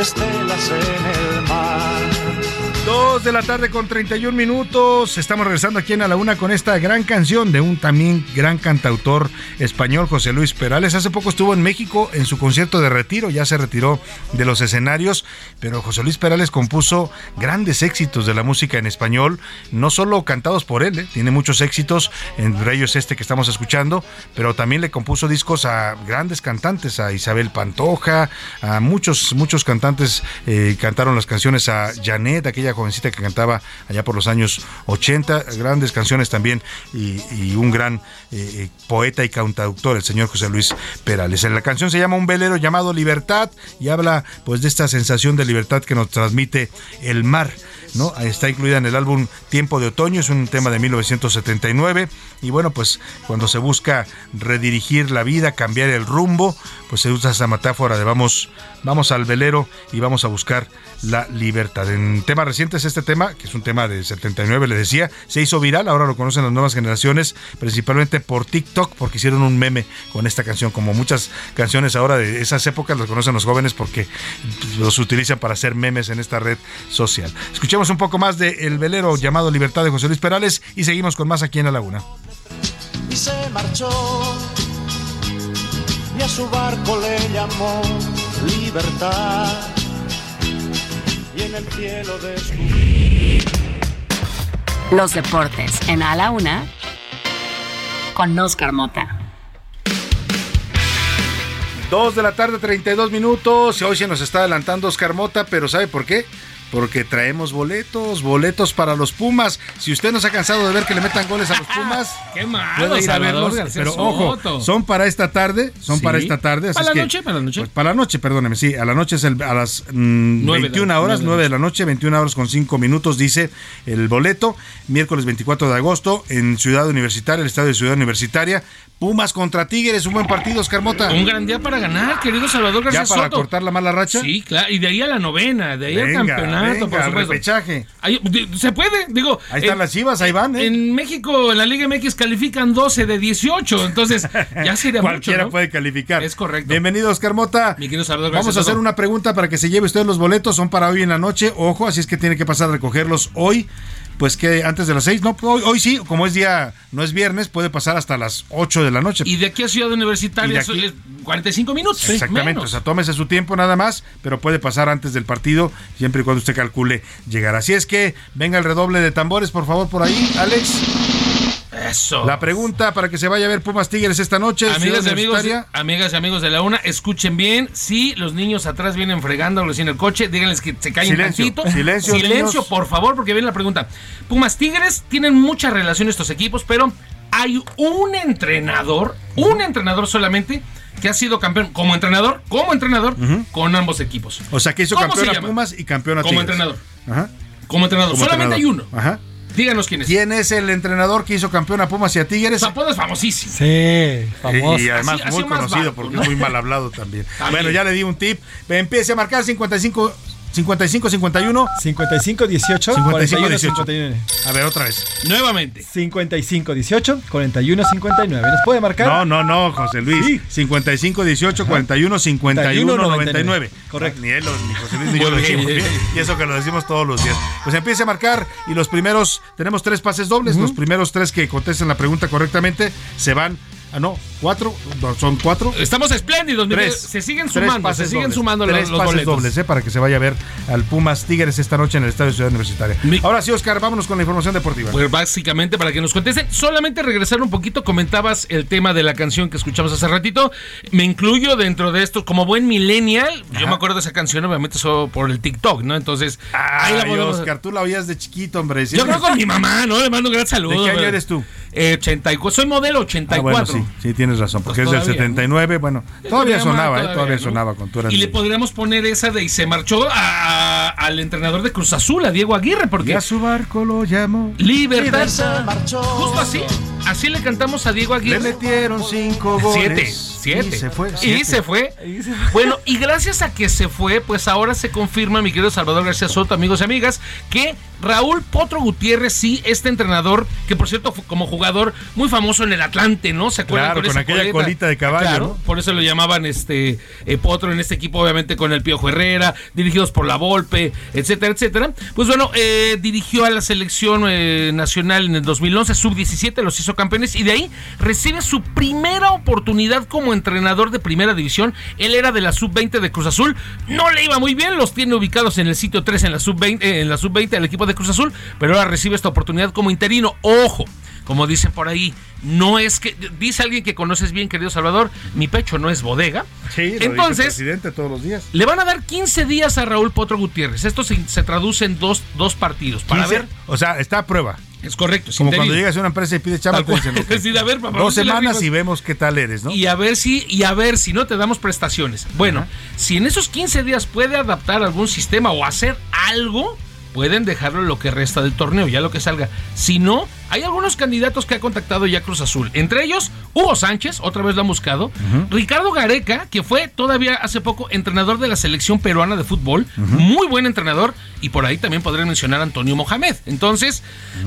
estelas en el mar. Dos de la tarde con 31 minutos. Estamos regresando aquí en A la Una con esta gran canción de un también gran cantautor español, José Luis Perales. Hace poco estuvo en México en su concierto de retiro, ya se retiró de los escenarios, pero José Luis Perales compuso grandes éxitos de la música en español, no solo cantados por él, ¿eh? tiene muchos éxitos, entre ellos este que estamos escuchando, pero también le compuso discos a grandes cantantes, a Isabel Pantoja, a muchos, muchos cantantes eh, cantaron las canciones a Janet, aquella jovencita que cantaba allá por los años 80, grandes canciones también y, un gran eh, eh, poeta y cantautor, el señor José Luis Perales. La canción se llama Un velero llamado Libertad y habla pues de esta sensación de libertad que nos transmite el mar. ¿no? Está incluida en el álbum Tiempo de Otoño, es un tema de 1979 y bueno, pues cuando se busca redirigir la vida, cambiar el rumbo, pues se usa esa metáfora de vamos vamos al velero y vamos a buscar la libertad. En temas recientes, este tema, que es un tema de 79, le decía, se hizo viral, ahora lo conocen las nuevas generaciones, principalmente por TikTok, porque hicieron un meme con esta canción, como muchas canciones ahora de esas épocas las conocen los jóvenes porque los utilizan para hacer memes en esta red social. Escuchemos un poco más de El velero llamado Libertad de José Luis Perales y seguimos con más aquí en La Laguna. Y se marchó y a su barco le llamó libertad y en el cielo descubrió Los deportes en A la Una con Oscar Mota. Dos de la tarde, 32 minutos. Hoy se nos está adelantando Oscar Mota, pero ¿sabe por qué? Porque traemos boletos, boletos para los Pumas. Si usted no se ha cansado de ver que le metan goles a los *laughs* Pumas, Qué malo, puede ir a verlos. Pero Soto. ojo, son para esta tarde, son Sí. para esta tarde. así ¿Para la que- noche? ¿Para la noche? Pues para la noche, perdóneme, sí. A la noche es el- a las mm, Nueve de- 21 horas, nueve de 9 de la noche, 21 horas con 5 minutos, dice el boleto. Miércoles 24 de agosto en Ciudad Universitaria, el estadio de Ciudad Universitaria. Pumas contra Tigres, un buen partido, Oscar Mota. Un gran día para ganar, querido Salvador García ¿Ya para Soto. cortar la mala racha? Sí, claro, y de ahí a la novena, de ahí Venga, al campeonato, venga, por supuesto. repechaje. Ahí, se puede, digo. Ahí están las chivas, ahí van, ¿eh? En México, en la Liga MX califican 12 de 18, entonces *laughs* ya sería mucho, Cualquiera ¿no? puede calificar. Es correcto. Bienvenido, Oscar Mota. Mi querido Salvador Vamos García a hacer una pregunta para que se lleve usted los boletos. Son para hoy en la noche. Ojo, así es que tiene que pasar a recogerlos hoy. Pues que antes de las 6, no, hoy, hoy sí, como es día, no es viernes, puede pasar hasta las 8 de la noche. Y de aquí a Ciudad Universitaria aquí- es 45 minutos. Exactamente, menos. o sea, tómese su tiempo nada más, pero puede pasar antes del partido, siempre y cuando usted calcule llegar. Así es que venga el redoble de tambores, por favor, por ahí, Alex. Eso. La pregunta para que se vaya a ver Pumas Tigres esta noche. Amigas y amigos, amigas y amigos de la una, escuchen bien. Si los niños atrás vienen fregándolos en el coche, díganles que se callen Silencio, tantito. silencio, Silencio, niños. por favor, porque viene la pregunta. Pumas Tigres tienen mucha relación estos equipos, pero hay un entrenador, un entrenador solamente que ha sido campeón como entrenador, como entrenador con ambos equipos. O sea, que hizo ¿Cómo campeón se a? Pumas y campeón a Como Tigres. entrenador. Ajá. Como entrenador. Como solamente entrenador. hay uno. Ajá. Díganos quién es. ¿Quién es el entrenador que hizo campeón a Pumas y a Tigres? Su apodo es famosísimo. Sí, famoso. Y además Así- muy conocido bajo, porque ¿no? es muy mal hablado también. También. Bueno, ya le di un tip. Empiece a marcar 55 55 51 55 18 55 41 18. 59. A ver, otra vez. Nuevamente. 55 18 41 59. ¿Nos puede marcar? No, no, no, José Luis. Sí. 55 18 41 51 99. Correcto. Ni él, ni José Luis, ni yo lo decimos. Y eso que lo decimos todos los días. Pues empiece a marcar y los primeros, tenemos tres pases dobles. Los primeros tres que contesten la pregunta correctamente se van. Ah, no, cuatro. Son cuatro. Estamos espléndidos, Tres. Se siguen sumando, se pases siguen dobles. sumando los, Tres los pases boletos. dobles, eh, para que se vaya a ver al Pumas Tigres esta noche en el Estadio Ciudad Universitaria. Ahora sí, Oscar, vámonos con la información deportiva. Pues básicamente para que nos contesten, solamente regresar un poquito, comentabas el tema de la canción que escuchamos hace ratito, me incluyo dentro de esto como buen millennial, yo me acuerdo de esa canción obviamente solo por el TikTok, ¿no? Entonces, ahí la Ay. Oscar, tú la oías de chiquito, hombre. Yo creo con mi mamá, ¿no? Le mando un gran saludo. ¿De qué año eres tú? Eh, 84, soy modelo Ah, 84. bueno, sí, sí, tienes razón, porque Pues es del todavía, 79, bueno, todavía todavía sonaba, más, ¿eh? todavía ¿no? sonaba con eras Y le podríamos poner esa de y se marchó a- al entrenador de Cruz Azul, a Diego Aguirre, porque Y a su barco lo llamó. Libertad. se marchó. Justo así, así le cantamos a Diego Le Aguirre. metieron cinco goles. Siete, siete. Y se fue. Y se fue. Bueno, y gracias a que se fue, pues ahora se confirma, mi querido Salvador García Soto, amigos y amigas, que Raúl Potro Gutiérrez, sí, este entrenador, que por cierto, fue como jugador muy famoso en el Atlante, ¿no? ¿Se acuerdan? Claro, con esa aquella colita de caballo, Claro, ¿no? por eso lo llamaban este eh, Potro en este equipo, obviamente con el Piojo Herrera, dirigidos por la Volpe, etcétera, etcétera. Pues bueno, eh, dirigió a la selección eh, nacional en el 2011, sub-17, los hizo campeones y de ahí recibe su primera oportunidad como entrenador de primera división. Él era de la sub-20 de Cruz Azul, no le iba muy bien, los tiene ubicados en el sitio 3 en la sub-20, eh, en la sub-20 del equipo de Cruz Azul, pero ahora recibe esta oportunidad como interino. Ojo, como dicen por ahí, no es que, dice alguien que conoces bien, querido Salvador, mi pecho no es bodega. Sí, lo dice el Entonces, presidente todos los días. le van a dar 15 días a Raúl Potro Gutiérrez. Esto se, se traduce en dos, dos partidos. Para 15, ver, O sea, está a prueba. Es correcto. Como cuando llegas a una empresa y pides chamba, te dicen, decir, *laughs* a ver, papá, dos ¿dónde la semanas y vemos qué tal eres, ¿no? Y a ver si, y a ver si no te damos prestaciones. Bueno, si en esos 15 días puede adaptar algún sistema o hacer algo, pueden dejarlo lo que resta del torneo, ya lo que salga. Si no, hay algunos candidatos que ha contactado ya Cruz Azul. Entre ellos, Hugo Sánchez, otra vez lo han buscado. Ricardo Gareca, que fue todavía hace poco entrenador de la selección peruana de fútbol. Muy buen entrenador. Y por ahí también podrían mencionar a Antonio Mohamed. Entonces,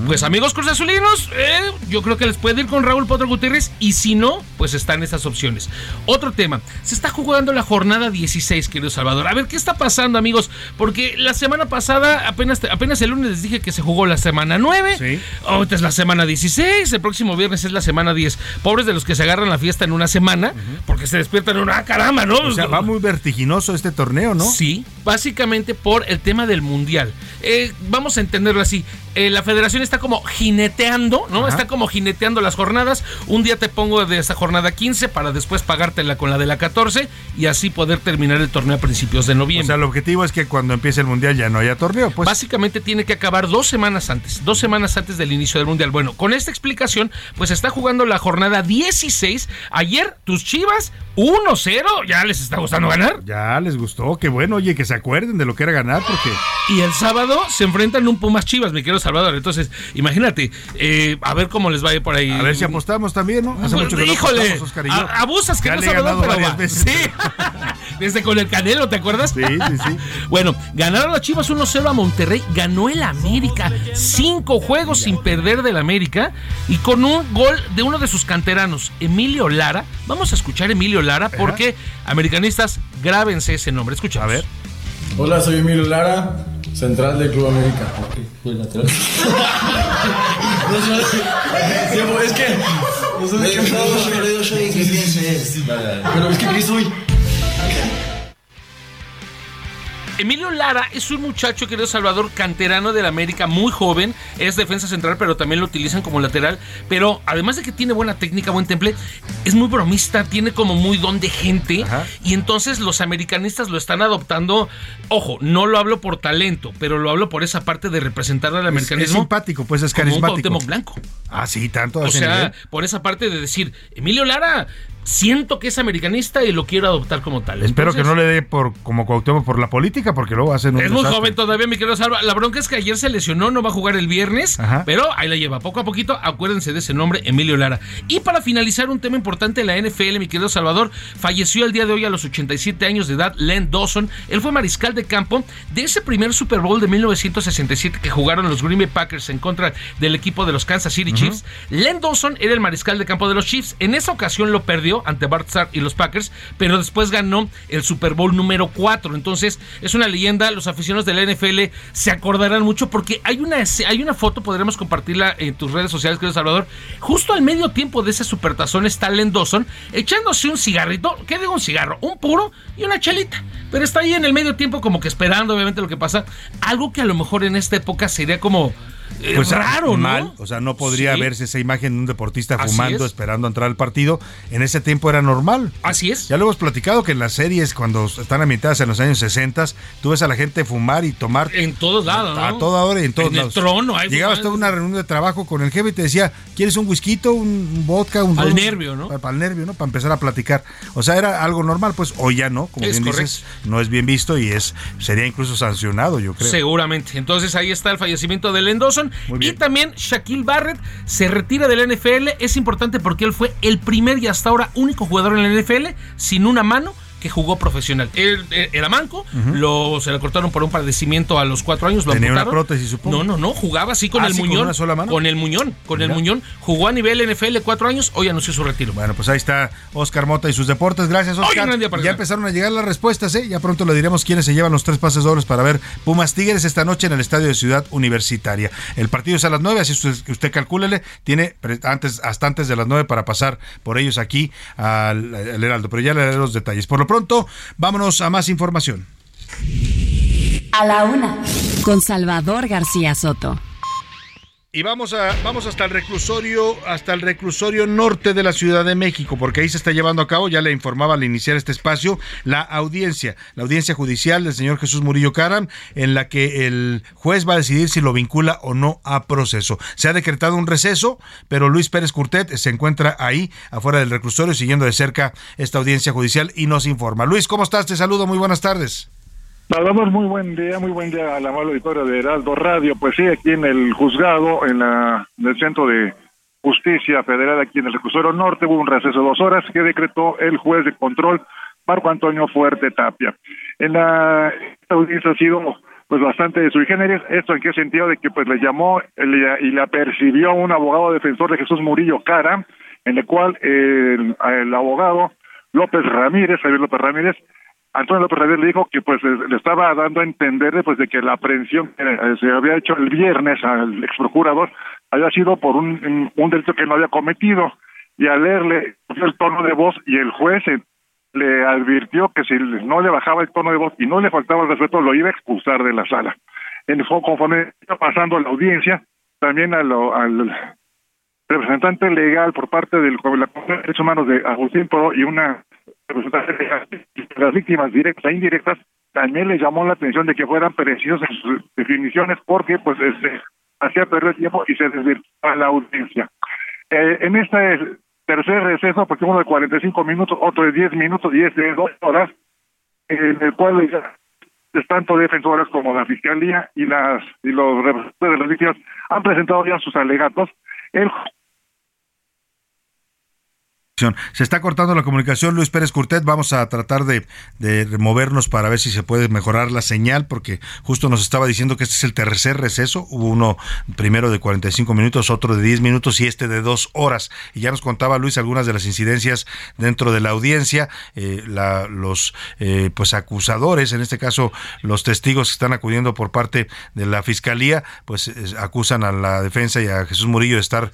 pues amigos Cruz Azulinos, eh, yo creo que les puede ir con Raúl Potro Gutiérrez. Y si no, pues están esas opciones. Otro tema, se está jugando la jornada 16, querido Salvador. A ver, ¿qué está pasando, amigos? Porque la semana pasada, apenas, apenas el lunes les dije que se jugó la semana 9. Sí. Ahorita es la semana 16. El próximo viernes es la semana 10. Pobres de los que se agarran la fiesta en una semana, porque se despiertan en una ah, caramba, ¿no? O sea, va muy vertiginoso este torneo, ¿no? Sí, básicamente por el tema del mundial. Eh, vamos a entenderlo así. Eh, la federación está como jineteando, ¿no? Está como jineteando las jornadas. Un día te pongo de esa jornada 15 para después pagártela con la de la 14 y así poder terminar el torneo a principios de O noviembre. sea, el objetivo es que cuando empiece el mundial ya no haya torneo, pues. Básicamente tiene que acabar dos semanas antes, dos semanas antes del inicio del Mundial. Bueno, con esta explicación, pues está jugando la jornada 16. Ayer, tus chivas, 1-0, ¿ya les está gustando ganar? Ya les gustó, qué bueno, oye, que se acuerden de lo que era ganar, porque. Y el sábado se enfrentan un Pumas Chivas, mi querido Salvador. Entonces, imagínate, eh, a ver cómo les va a ir por ahí. A ver si apostamos también, ¿no? Hace mucho que no Híjole, apostamos, Oscar y yo. a- abusas, Ya querido le he Salvador, ganado pero varias va. veces. Sí. *laughs* Desde con el Canelo, ¿te acuerdas? Sí, sí, sí. *laughs* Bueno, ganaron las Chivas 1-0 a Monterrey, ganó el América, cinco juegos sin perder del América y con un gol de uno de sus canteranos, Emilio Lara. Vamos a escuchar a Emilio Lara porque, americanistas, grábense ese nombre. Escucha, a ver. Hola, soy Emilio Lara, central del Club América. Fue lateral. *laughs* es que. No soy Pero es que ¿qué soy? Emilio Lara es un muchacho, querido Salvador, canterano del América, muy joven, es defensa central, pero también lo utilizan como lateral. Pero además de que tiene buena técnica, buen temple, es muy bromista, tiene como muy don de gente. Y entonces los americanistas lo están adoptando. Ojo, no lo hablo por talento, pero lo hablo por esa parte de representar al Es, es americanismo. simpático, pues es como un carismático. Blanco. Ah, sí, tanto. O sea, nivel. por esa parte de decir, Emilio Lara, siento que es americanista y lo quiero adoptar como tal. Espero que no le dé por como Cuauhtémoc por la política, porque luego hacen un es muy joven todavía, mi querido Salva. La bronca es que ayer se lesionó, no va a jugar el viernes, pero ahí la lleva. Poco a poquito, acuérdense de ese nombre, Emilio Lara. Y para finalizar, un tema importante de la NFL, mi querido Salvador, falleció el día de hoy a los 87 años de edad Len Dawson. Él fue mariscal de campo de ese primer Super Bowl de 1967 que jugaron los Green Bay Packers en contra del equipo de los Kansas City Chiefs. Len Dawson era el mariscal de campo de los Chiefs. En esa ocasión lo perdió ante Bart Starr y los Packers, pero después ganó el Super Bowl número 4. Entonces, es una leyenda. Los aficionados de la NFL se acordarán mucho porque hay una, hay una foto, podremos compartirla en tus redes sociales, querido Salvador. Justo al medio tiempo de ese supertazón está Len echándose un cigarrito. ¿Qué digo un cigarro? Un puro y una chelita. Pero está ahí en el medio tiempo como que esperando obviamente lo que pasa. Algo que a lo mejor en esta época sería como... eh, Pues raro, ¿no? mal, o sea, no podría Sí. verse esa imagen de un deportista Así fumando es. esperando entrar al partido. En ese tiempo era normal. Así es. Ya lo hemos platicado que en las series cuando están ambientadas en los años 60, tú ves a la gente fumar y tomar En todos lados, a ¿no? toda hora y en todos En el trono, hay Llegabas a una reunión de trabajo con el jefe y te decía, ¿quieres un whisky, un, vodka, un Al ron?" nervio, ¿no? Para, para el nervio, ¿no? Para empezar a platicar. O sea, era algo normal, pues hoy ya no, como Es bien dices, no es bien visto y es sería incluso sancionado, yo creo. Seguramente. Entonces ahí está el fallecimiento de Len Y también Shaquille Barrett se retira de la NFL. Es importante porque él fue el primer y hasta ahora único jugador en la NFL sin una mano que jugó profesional. Él era manco, lo, se le cortaron por un padecimiento a los cuatro años. Lo Tenía una prótesis, supongo. No, no, no, jugaba así con Ah, el ¿sí, con muñón. una sola mano? Con el muñón, con el muñón. Jugó a nivel NFL cuatro años, hoy anunció su retiro. Bueno, pues ahí está Oscar Mota y sus deportes. Gracias, Oscar. ya empezaron a llegar las respuestas, ¿eh? Ya pronto le diremos quiénes se llevan los tres pases dobles para ver Pumas Tigres esta noche en el Estadio de Ciudad Universitaria. El partido es a las nueve, así usted, usted calcúlele. Tiene antes, hasta antes de las nueve para pasar por ellos aquí al, al Heraldo. Pero ya le daré los detalles. Por lo pronto, vámonos a más información. A la una. Con Salvador García Soto. Y vamos a vamos hasta el reclusorio hasta el reclusorio norte de la Ciudad de México, porque ahí se está llevando a cabo, ya le informaba al iniciar este espacio, la audiencia, la audiencia judicial del señor Jesús Murillo Caram, en la que el juez va a decidir si lo vincula o no a proceso. Se ha decretado un receso, pero Luis Pérez Curtet se encuentra ahí, afuera del reclusorio, siguiendo de cerca esta audiencia judicial y nos informa. Luis, ¿cómo estás? Te saludo, muy buenas tardes. Salvador, muy buen día, muy buen día a la amable auditorio de Heraldo Radio. Pues sí, aquí en el juzgado, en, la, en el Centro de Justicia Federal, aquí en el Recursorio Norte, hubo un receso de dos horas que decretó el juez de control Marco Antonio Fuerte Tapia. En la esta audiencia ha sido pues bastante sui generis, esto en qué sentido de que pues le llamó le- y la percibió un abogado defensor de Jesús Murillo Cara, en el cual el, el abogado López Ramírez, Javier López Ramírez, Antonio López le dijo que pues le estaba dando a entender pues de que la aprehensión que eh, se había hecho el viernes al ex procurador había sido por un, un delito que no había cometido y al leerle el tono de voz y el juez le advirtió que si no le bajaba el tono de voz y no le faltaba el respeto lo iba a expulsar de la sala. En, conforme iba pasando la audiencia, también al representante legal por parte del la Comisión de Derechos Humanos de Agustín Pro y una representante legal las víctimas directas e indirectas, también le llamó la atención de que fueran precisos en sus definiciones porque pues este, hacía perder tiempo y se desvirtuaba la audiencia. Eh, en este tercer receso, porque uno de 45 minutos, otro de 10 minutos y este de 2 horas, en el cual tanto defensoras como la fiscalía y las y los representantes de las víctimas han presentado ya sus alegatos. El Se está cortando la comunicación, Luis Pérez Curtet. Vamos a tratar de, de removernos para ver si se puede mejorar la señal, porque justo nos estaba diciendo que este es el tercer receso. Hubo uno primero de 45 minutos, otro de 10 minutos y este de dos horas. Y ya nos contaba Luis algunas de las incidencias dentro de la audiencia. Eh, la- los eh, pues acusadores, en este caso los testigos que están acudiendo por parte de la fiscalía, pues eh, acusan a la defensa y a Jesús Murillo de estar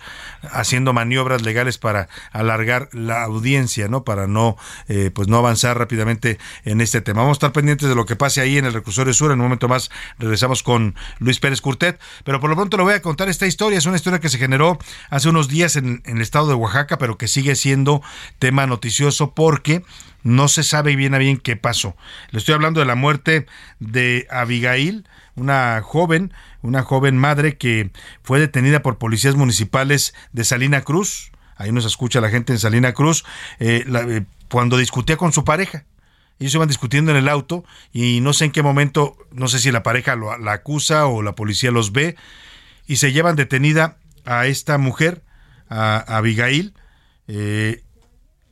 haciendo maniobras legales para alargar la audiencia, ¿no? Para no, eh, pues no avanzar rápidamente en este tema. Vamos a estar pendientes de lo que pase ahí en el reclusorio sur. En un momento más regresamos con Luis Pérez Curtet. Pero por lo pronto le voy a contar esta historia. Es una historia que se generó hace unos días en, en el estado de Oaxaca, pero que sigue siendo tema noticioso porque no se sabe bien a bien qué pasó. Le estoy hablando de la muerte de Abigail, una joven, una joven madre que fue detenida por policías municipales de Salina Cruz. Ahí nos escucha la gente en Salina Cruz, eh, la- eh, cuando discutía con su pareja. Ellos iban discutiendo en el auto y no sé en qué momento, no sé si la pareja lo- la acusa o la policía los ve y se llevan detenida a esta mujer, a, a Abigail, eh,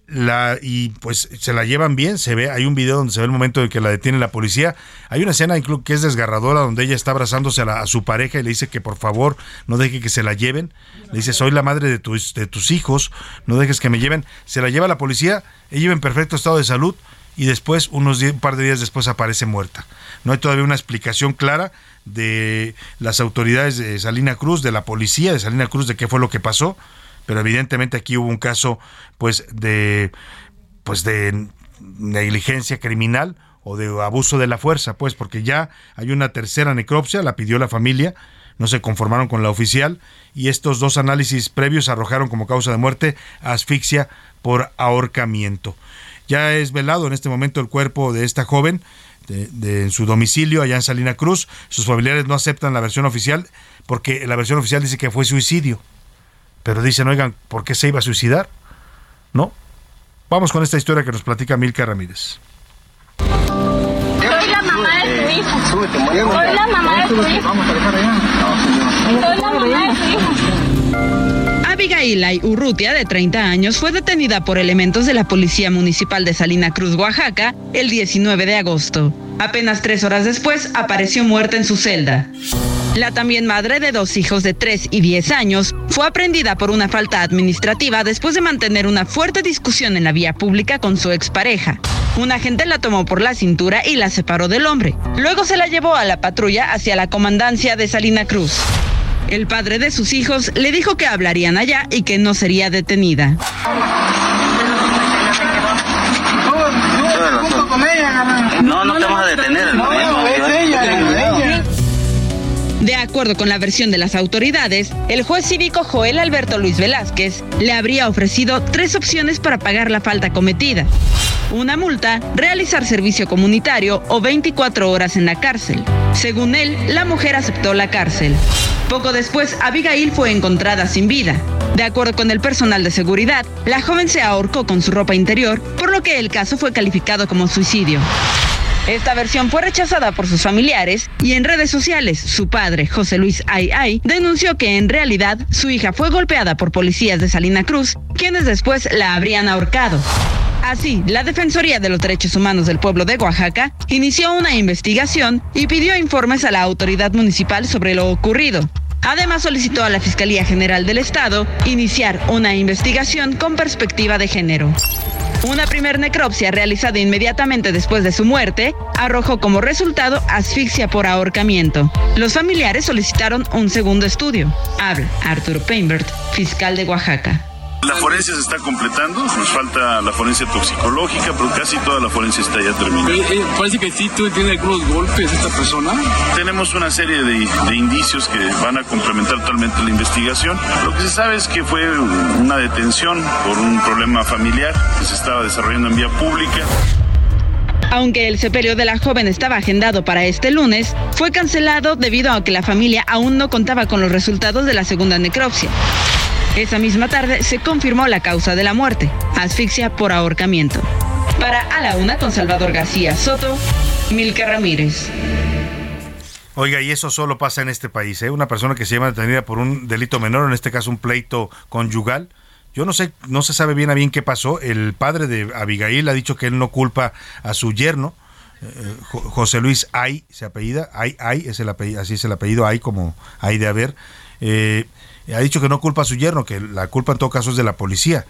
la, y pues se la llevan bien, se ve, hay un video donde se ve el momento en que la detiene la policía, hay una escena incluso que es desgarradora donde ella está abrazándose a, la- a su pareja y le dice que por favor no deje que se la lleven, le dice soy la madre de tus, de tus hijos, no dejes que me lleven, se la lleva la policía, ella iba en perfecto estado de salud y después, unos die- un par de días después aparece muerta. No hay todavía una explicación clara de las autoridades de Salina Cruz, de la policía de Salina Cruz, de qué fue lo que pasó, pero evidentemente aquí hubo un caso pues de pues de negligencia criminal o de abuso de la fuerza, pues porque ya hay una tercera necropsia, la pidió la familia, no se conformaron con la oficial y estos dos análisis previos arrojaron como causa de muerte asfixia por ahorcamiento. Ya es velado en este momento el cuerpo de esta joven de, en su domicilio allá en Salina Cruz. Sus familiares no aceptan la versión oficial porque la versión oficial dice que fue suicidio. Pero dicen, oigan, ¿por qué se iba a suicidar? ¿No? Vamos con esta historia que nos platica Milka Ramírez. Soy la mamá de tu hijo. Soy la mamá de tu hijo. Soy la mamá de tu hijo. Abigail Urrutia, de 30 años, fue detenida por elementos de la Policía Municipal de Salina Cruz, Oaxaca, el 19 de agosto. Apenas tres horas después, apareció muerta en su celda. La también madre de dos hijos de 3 y 10 años fue aprendida por una falta administrativa después de mantener una fuerte discusión en la vía pública con su expareja. Un agente la tomó por la cintura y la separó del hombre. Luego se la llevó a la patrulla hacia la comandancia de Salina Cruz. El padre de sus hijos le dijo que hablarían allá y que no sería detenida. No, no te vamos a detener. De acuerdo con la versión de las autoridades, el juez cívico Joel Alberto Luis Velázquez le habría ofrecido tres opciones para pagar la falta cometida. Una multa, realizar servicio comunitario o 24 horas en la cárcel. Según él, la mujer aceptó la cárcel. Poco después, Abigail fue encontrada sin vida. De acuerdo con el personal de seguridad, la joven se ahorcó con su ropa interior, por lo que el caso fue calificado como suicidio. Esta versión fue rechazada por sus familiares y en redes sociales su padre, José Luis Ay Ay, denunció que en realidad su hija fue golpeada por policías de Salina Cruz, quienes después la habrían ahorcado. Así, la Defensoría de los Derechos Humanos del Pueblo de Oaxaca inició una investigación y pidió informes a la autoridad municipal sobre lo ocurrido. Además, solicitó a la Fiscalía General del Estado iniciar una investigación con perspectiva de género. Una primer necropsia realizada inmediatamente después de su muerte arrojó como resultado asfixia por ahorcamiento. Los familiares solicitaron un segundo estudio. Habla Arturo Peinbert, fiscal de Oaxaca. La forencia se está completando, nos falta la forencia toxicológica, pero casi toda la forencia está ya terminada. Eh, eh, parece que sí, tú tiene algunos golpes esta persona. Tenemos una serie de, de, indicios que van a complementar totalmente la investigación. Lo que se sabe es que fue una detención por un problema familiar que se estaba desarrollando en vía pública. Aunque el sepelio de la joven estaba agendado para este lunes, fue cancelado debido a que la familia aún no contaba con los resultados de la segunda necropsia. Esa misma tarde se confirmó la causa de la muerte, asfixia por ahorcamiento. Para A la Una con Salvador García Soto, Milka Ramírez. Oiga, y eso solo pasa en este país, ¿eh? Una persona que se llama detenida por un delito menor, en este caso un pleito conyugal. Yo no sé, no se sabe bien a bien qué pasó. El padre de Abigail ha dicho que él no culpa a su yerno, eh, José Luis Ay, se apellida, Ay, Ay, es el apellido, así es el apellido, Ay como Ay de haber. Eh, ha dicho que no culpa a su yerno, que la culpa en todo caso es de la policía.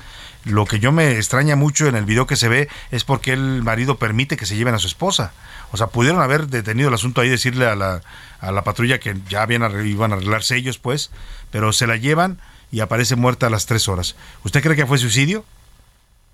Lo que yo me extraña mucho en el video que se ve es porque el marido permite que se lleven a su esposa. O sea, pudieron haber detenido el asunto ahí, decirle a la, a la patrulla que ya habían, iban a arreglarse ellos, pues, pero se la llevan y aparece muerta a las tres horas. ¿Usted cree que fue suicidio?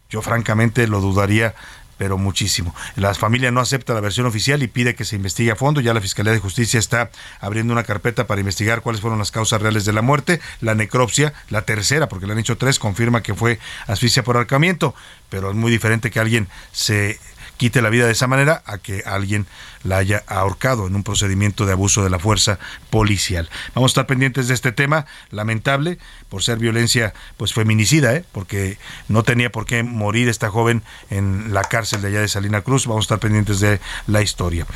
Yo francamente lo dudaría pero muchísimo. La familia no acepta la versión oficial y pide que se investigue a fondo. Ya la Fiscalía de Justicia está abriendo una carpeta para investigar cuáles fueron las causas reales de la muerte. La necropsia, la tercera, porque le han hecho tres, confirma que fue asfixia por arcamiento, pero es muy diferente que alguien se quite la vida de esa manera a que alguien la haya ahorcado en un procedimiento de abuso de la fuerza policial. Vamos a estar pendientes de este tema, lamentable, por ser violencia pues feminicida, ¿eh? porque no tenía por qué morir esta joven en la cárcel de allá de Salina Cruz. Vamos a estar pendientes de la historia.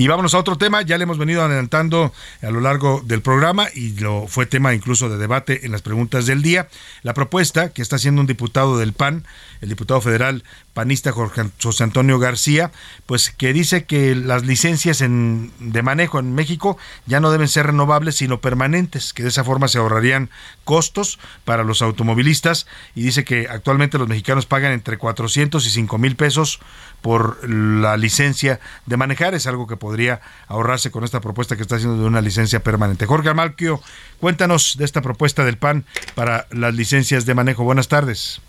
Y vámonos a otro tema, ya le hemos venido adelantando a lo largo del programa y lo fue tema incluso de debate en las preguntas del día. La propuesta que está haciendo un diputado del PAN, el diputado federal panista Jorge, José Antonio García, pues que dice que las licencias en, de manejo en México ya no deben ser renovables sino permanentes, que de esa forma se ahorrarían costos para los automovilistas y dice que actualmente los mexicanos pagan entre 400 y 5 mil pesos por la licencia de manejar, es algo que podría ahorrarse con esta propuesta que está haciendo de una licencia permanente. Jorge Amalquio, cuéntanos de esta propuesta del PAN para las licencias de manejo. Buenas tardes.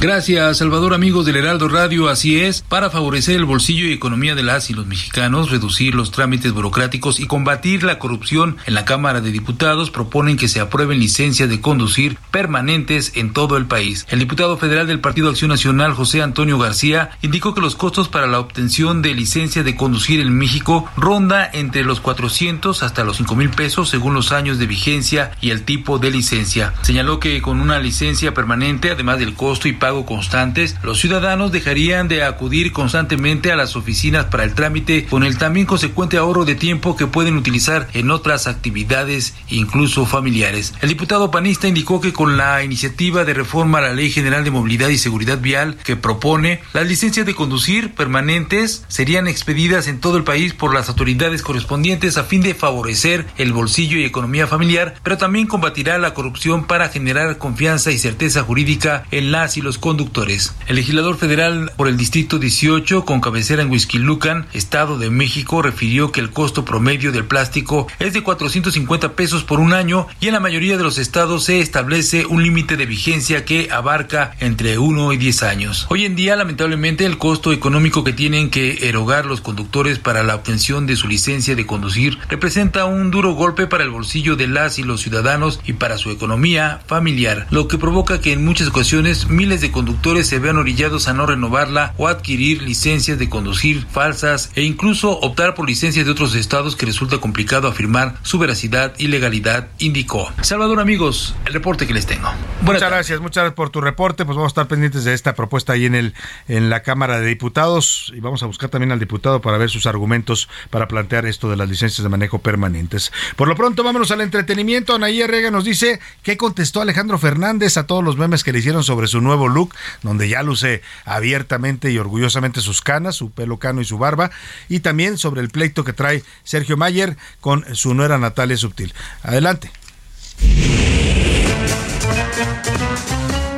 Gracias, Salvador, amigos del Heraldo Radio. Así es, para favorecer el bolsillo y economía de las y los mexicanos, reducir los trámites burocráticos y combatir la corrupción en la Cámara de Diputados, proponen que se aprueben licencias de conducir permanentes en todo el país. El diputado federal del Partido Acción Nacional, José Antonio García, indicó que los costos para la obtención de licencia de conducir en México ronda entre los 400 hasta los 5 mil pesos según los años de vigencia y el tipo de licencia. Señaló que con una licencia permanente, además del costo y pago constantes, los ciudadanos dejarían de acudir constantemente a las oficinas para el trámite con el también consecuente ahorro de tiempo que pueden utilizar en otras actividades, incluso familiares. El diputado panista indicó que con la iniciativa de reforma a la Ley General de Movilidad y Seguridad Vial que propone, las licencias de conducir permanentes serían expedidas en todo el país por las autoridades correspondientes a fin de favorecer el bolsillo y economía familiar, pero también combatirá la corrupción para generar confianza y certeza jurídica en las y los conductores. El legislador federal por el Distrito 18, con cabecera en Huizquilucan, Estado de México, refirió que el costo promedio del plástico es de 450 pesos por un año y en la mayoría de los estados se establece un límite de vigencia que abarca entre 1 y 10 años. Hoy en día, lamentablemente, el costo económico que tienen que erogar los conductores para la obtención de su licencia de conducir representa un duro golpe para el bolsillo de las y los ciudadanos y para su economía familiar, lo que provoca que en muchas ocasiones miles de de conductores se vean orillados a no renovarla o adquirir licencias de conducir falsas e incluso optar por licencias de otros estados que resulta complicado afirmar su veracidad y legalidad, indicó. Salvador, amigos, el reporte que les tengo. muchas gracias, muchas gracias por tu reporte. Pues vamos a estar pendientes de esta propuesta ahí en el en la Cámara de Diputados y vamos a buscar también al diputado para ver sus argumentos para plantear esto de las licencias de manejo permanentes. Por lo pronto, vámonos al entretenimiento. Anaí Rega nos dice qué contestó Alejandro Fernández a todos los memes que le hicieron sobre su nuevo look, donde ya luce abiertamente y orgullosamente sus canas, su pelo cano y su barba, y también sobre el pleito que trae Sergio Mayer con su nuera Natalia Subtil. Adelante.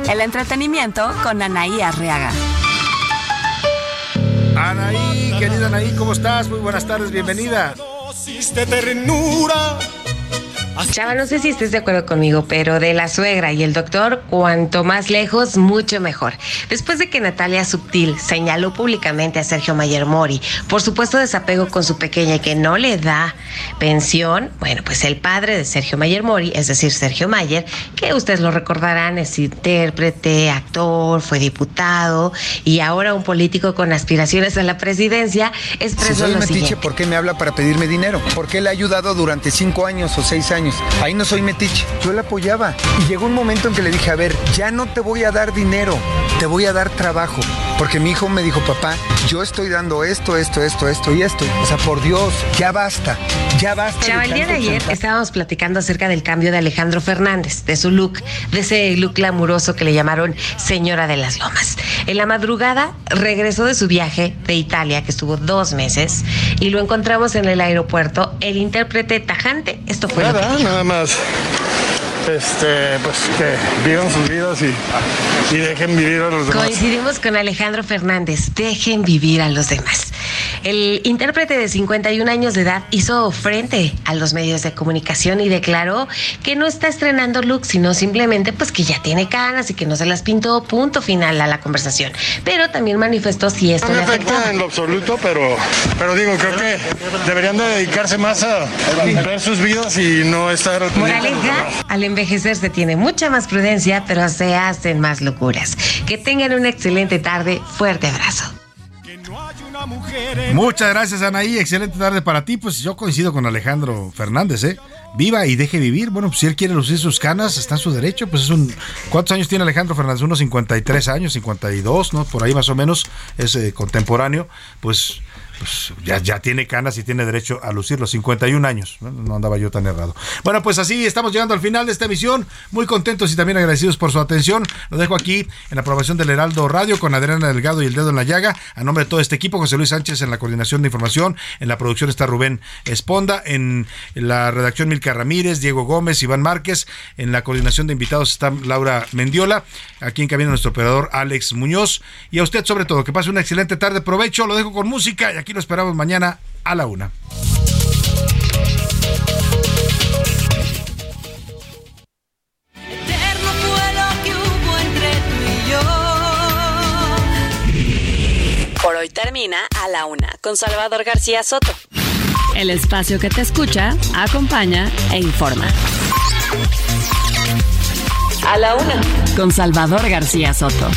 El entretenimiento con Anaí Arriaga. Anaí, querida Anaí, ¿cómo estás? Muy buenas tardes, bienvenida. ternura Chava, no sé si estés de acuerdo conmigo, pero de la suegra y el doctor, cuanto más lejos, mucho mejor. Después de que Natalia Subtil señaló públicamente a Sergio Mayer Mori por supuesto desapego con su pequeña y que no le da pensión, bueno, pues el padre de Sergio Mayer Mori, es decir, Sergio Mayer, que ustedes lo recordarán, es intérprete, actor, fue diputado y ahora un político con aspiraciones a la presidencia, expresó si soy lo metiche, siguiente. ¿por qué me habla para pedirme dinero? ¿Por qué le ha ayudado durante cinco años o seis años? Ahí no soy metiche. Yo le apoyaba. Y llegó un momento en que le dije, a ver, ya no te voy a dar dinero, te voy a dar trabajo. Porque mi hijo me dijo, papá, yo estoy dando esto, esto, esto, esto y esto. O sea, por Dios, ya basta. Ya basta. Chava, el día de ayer estábamos platicando acerca del cambio de Alejandro Fernández, de su look, de ese look glamuroso que le llamaron Señora de las Lomas. En la madrugada regresó de su viaje de Italia, que estuvo dos meses, y lo encontramos en el aeropuerto, el intérprete tajante. Esto fue lo que Nada, dijo. nada más. Este, pues que vivan sus vidas y, y dejen vivir a los demás. Coincidimos con Alejandro Fernández. Dejen vivir a los demás. El intérprete de 51 años de edad hizo frente a los medios de comunicación y declaró que no está estrenando look, sino simplemente pues que ya tiene canas y que no se las pintó. Punto final a la conversación. Pero también manifestó si esto No me le afecta en lo absoluto, pero, pero digo, creo que deberían de dedicarse más a ver sus vidas y no estar... Moraleja, al envejecer se tiene mucha más prudencia, pero se hacen más locuras. Que tengan una excelente tarde. Fuerte abrazo. Muchas gracias, Anaí. Excelente tarde para ti. Pues yo coincido con Alejandro Fernández, ¿eh? Viva y deje vivir. Bueno, pues si él quiere lucir sus canas, está en su derecho. Pues es un. ¿Cuántos años tiene Alejandro Fernández? Unos 53 años, 52, ¿no? Por ahí más o menos. Es eh, contemporáneo. Pues. Pues ya, ya tiene canas y tiene derecho a lucir los 51 años. ¿no? Andaba yo tan errado. Bueno, pues así estamos llegando al final de esta emisión. Muy contentos y también agradecidos por su atención. Lo dejo aquí en la aprobación del Heraldo Radio con Adriana Delgado y el dedo en la llaga. A nombre de todo este equipo, José Luis Sánchez en la coordinación de información. En la producción está Rubén Esponda. En la redacción Milka Ramírez, Diego Gómez, Iván Márquez. En la coordinación de invitados está Laura Mendiola. Aquí en cabina nuestro operador Alex Muñoz. Y a usted sobre todo, que pase una excelente tarde. Provecho. Lo dejo con música y aquí lo esperamos mañana a la una. Eterno fue lo que hubo entre tú y yo. Por hoy termina A la Una con Salvador García Soto. El espacio que te escucha, acompaña e informa. A la Una con Salvador García Soto.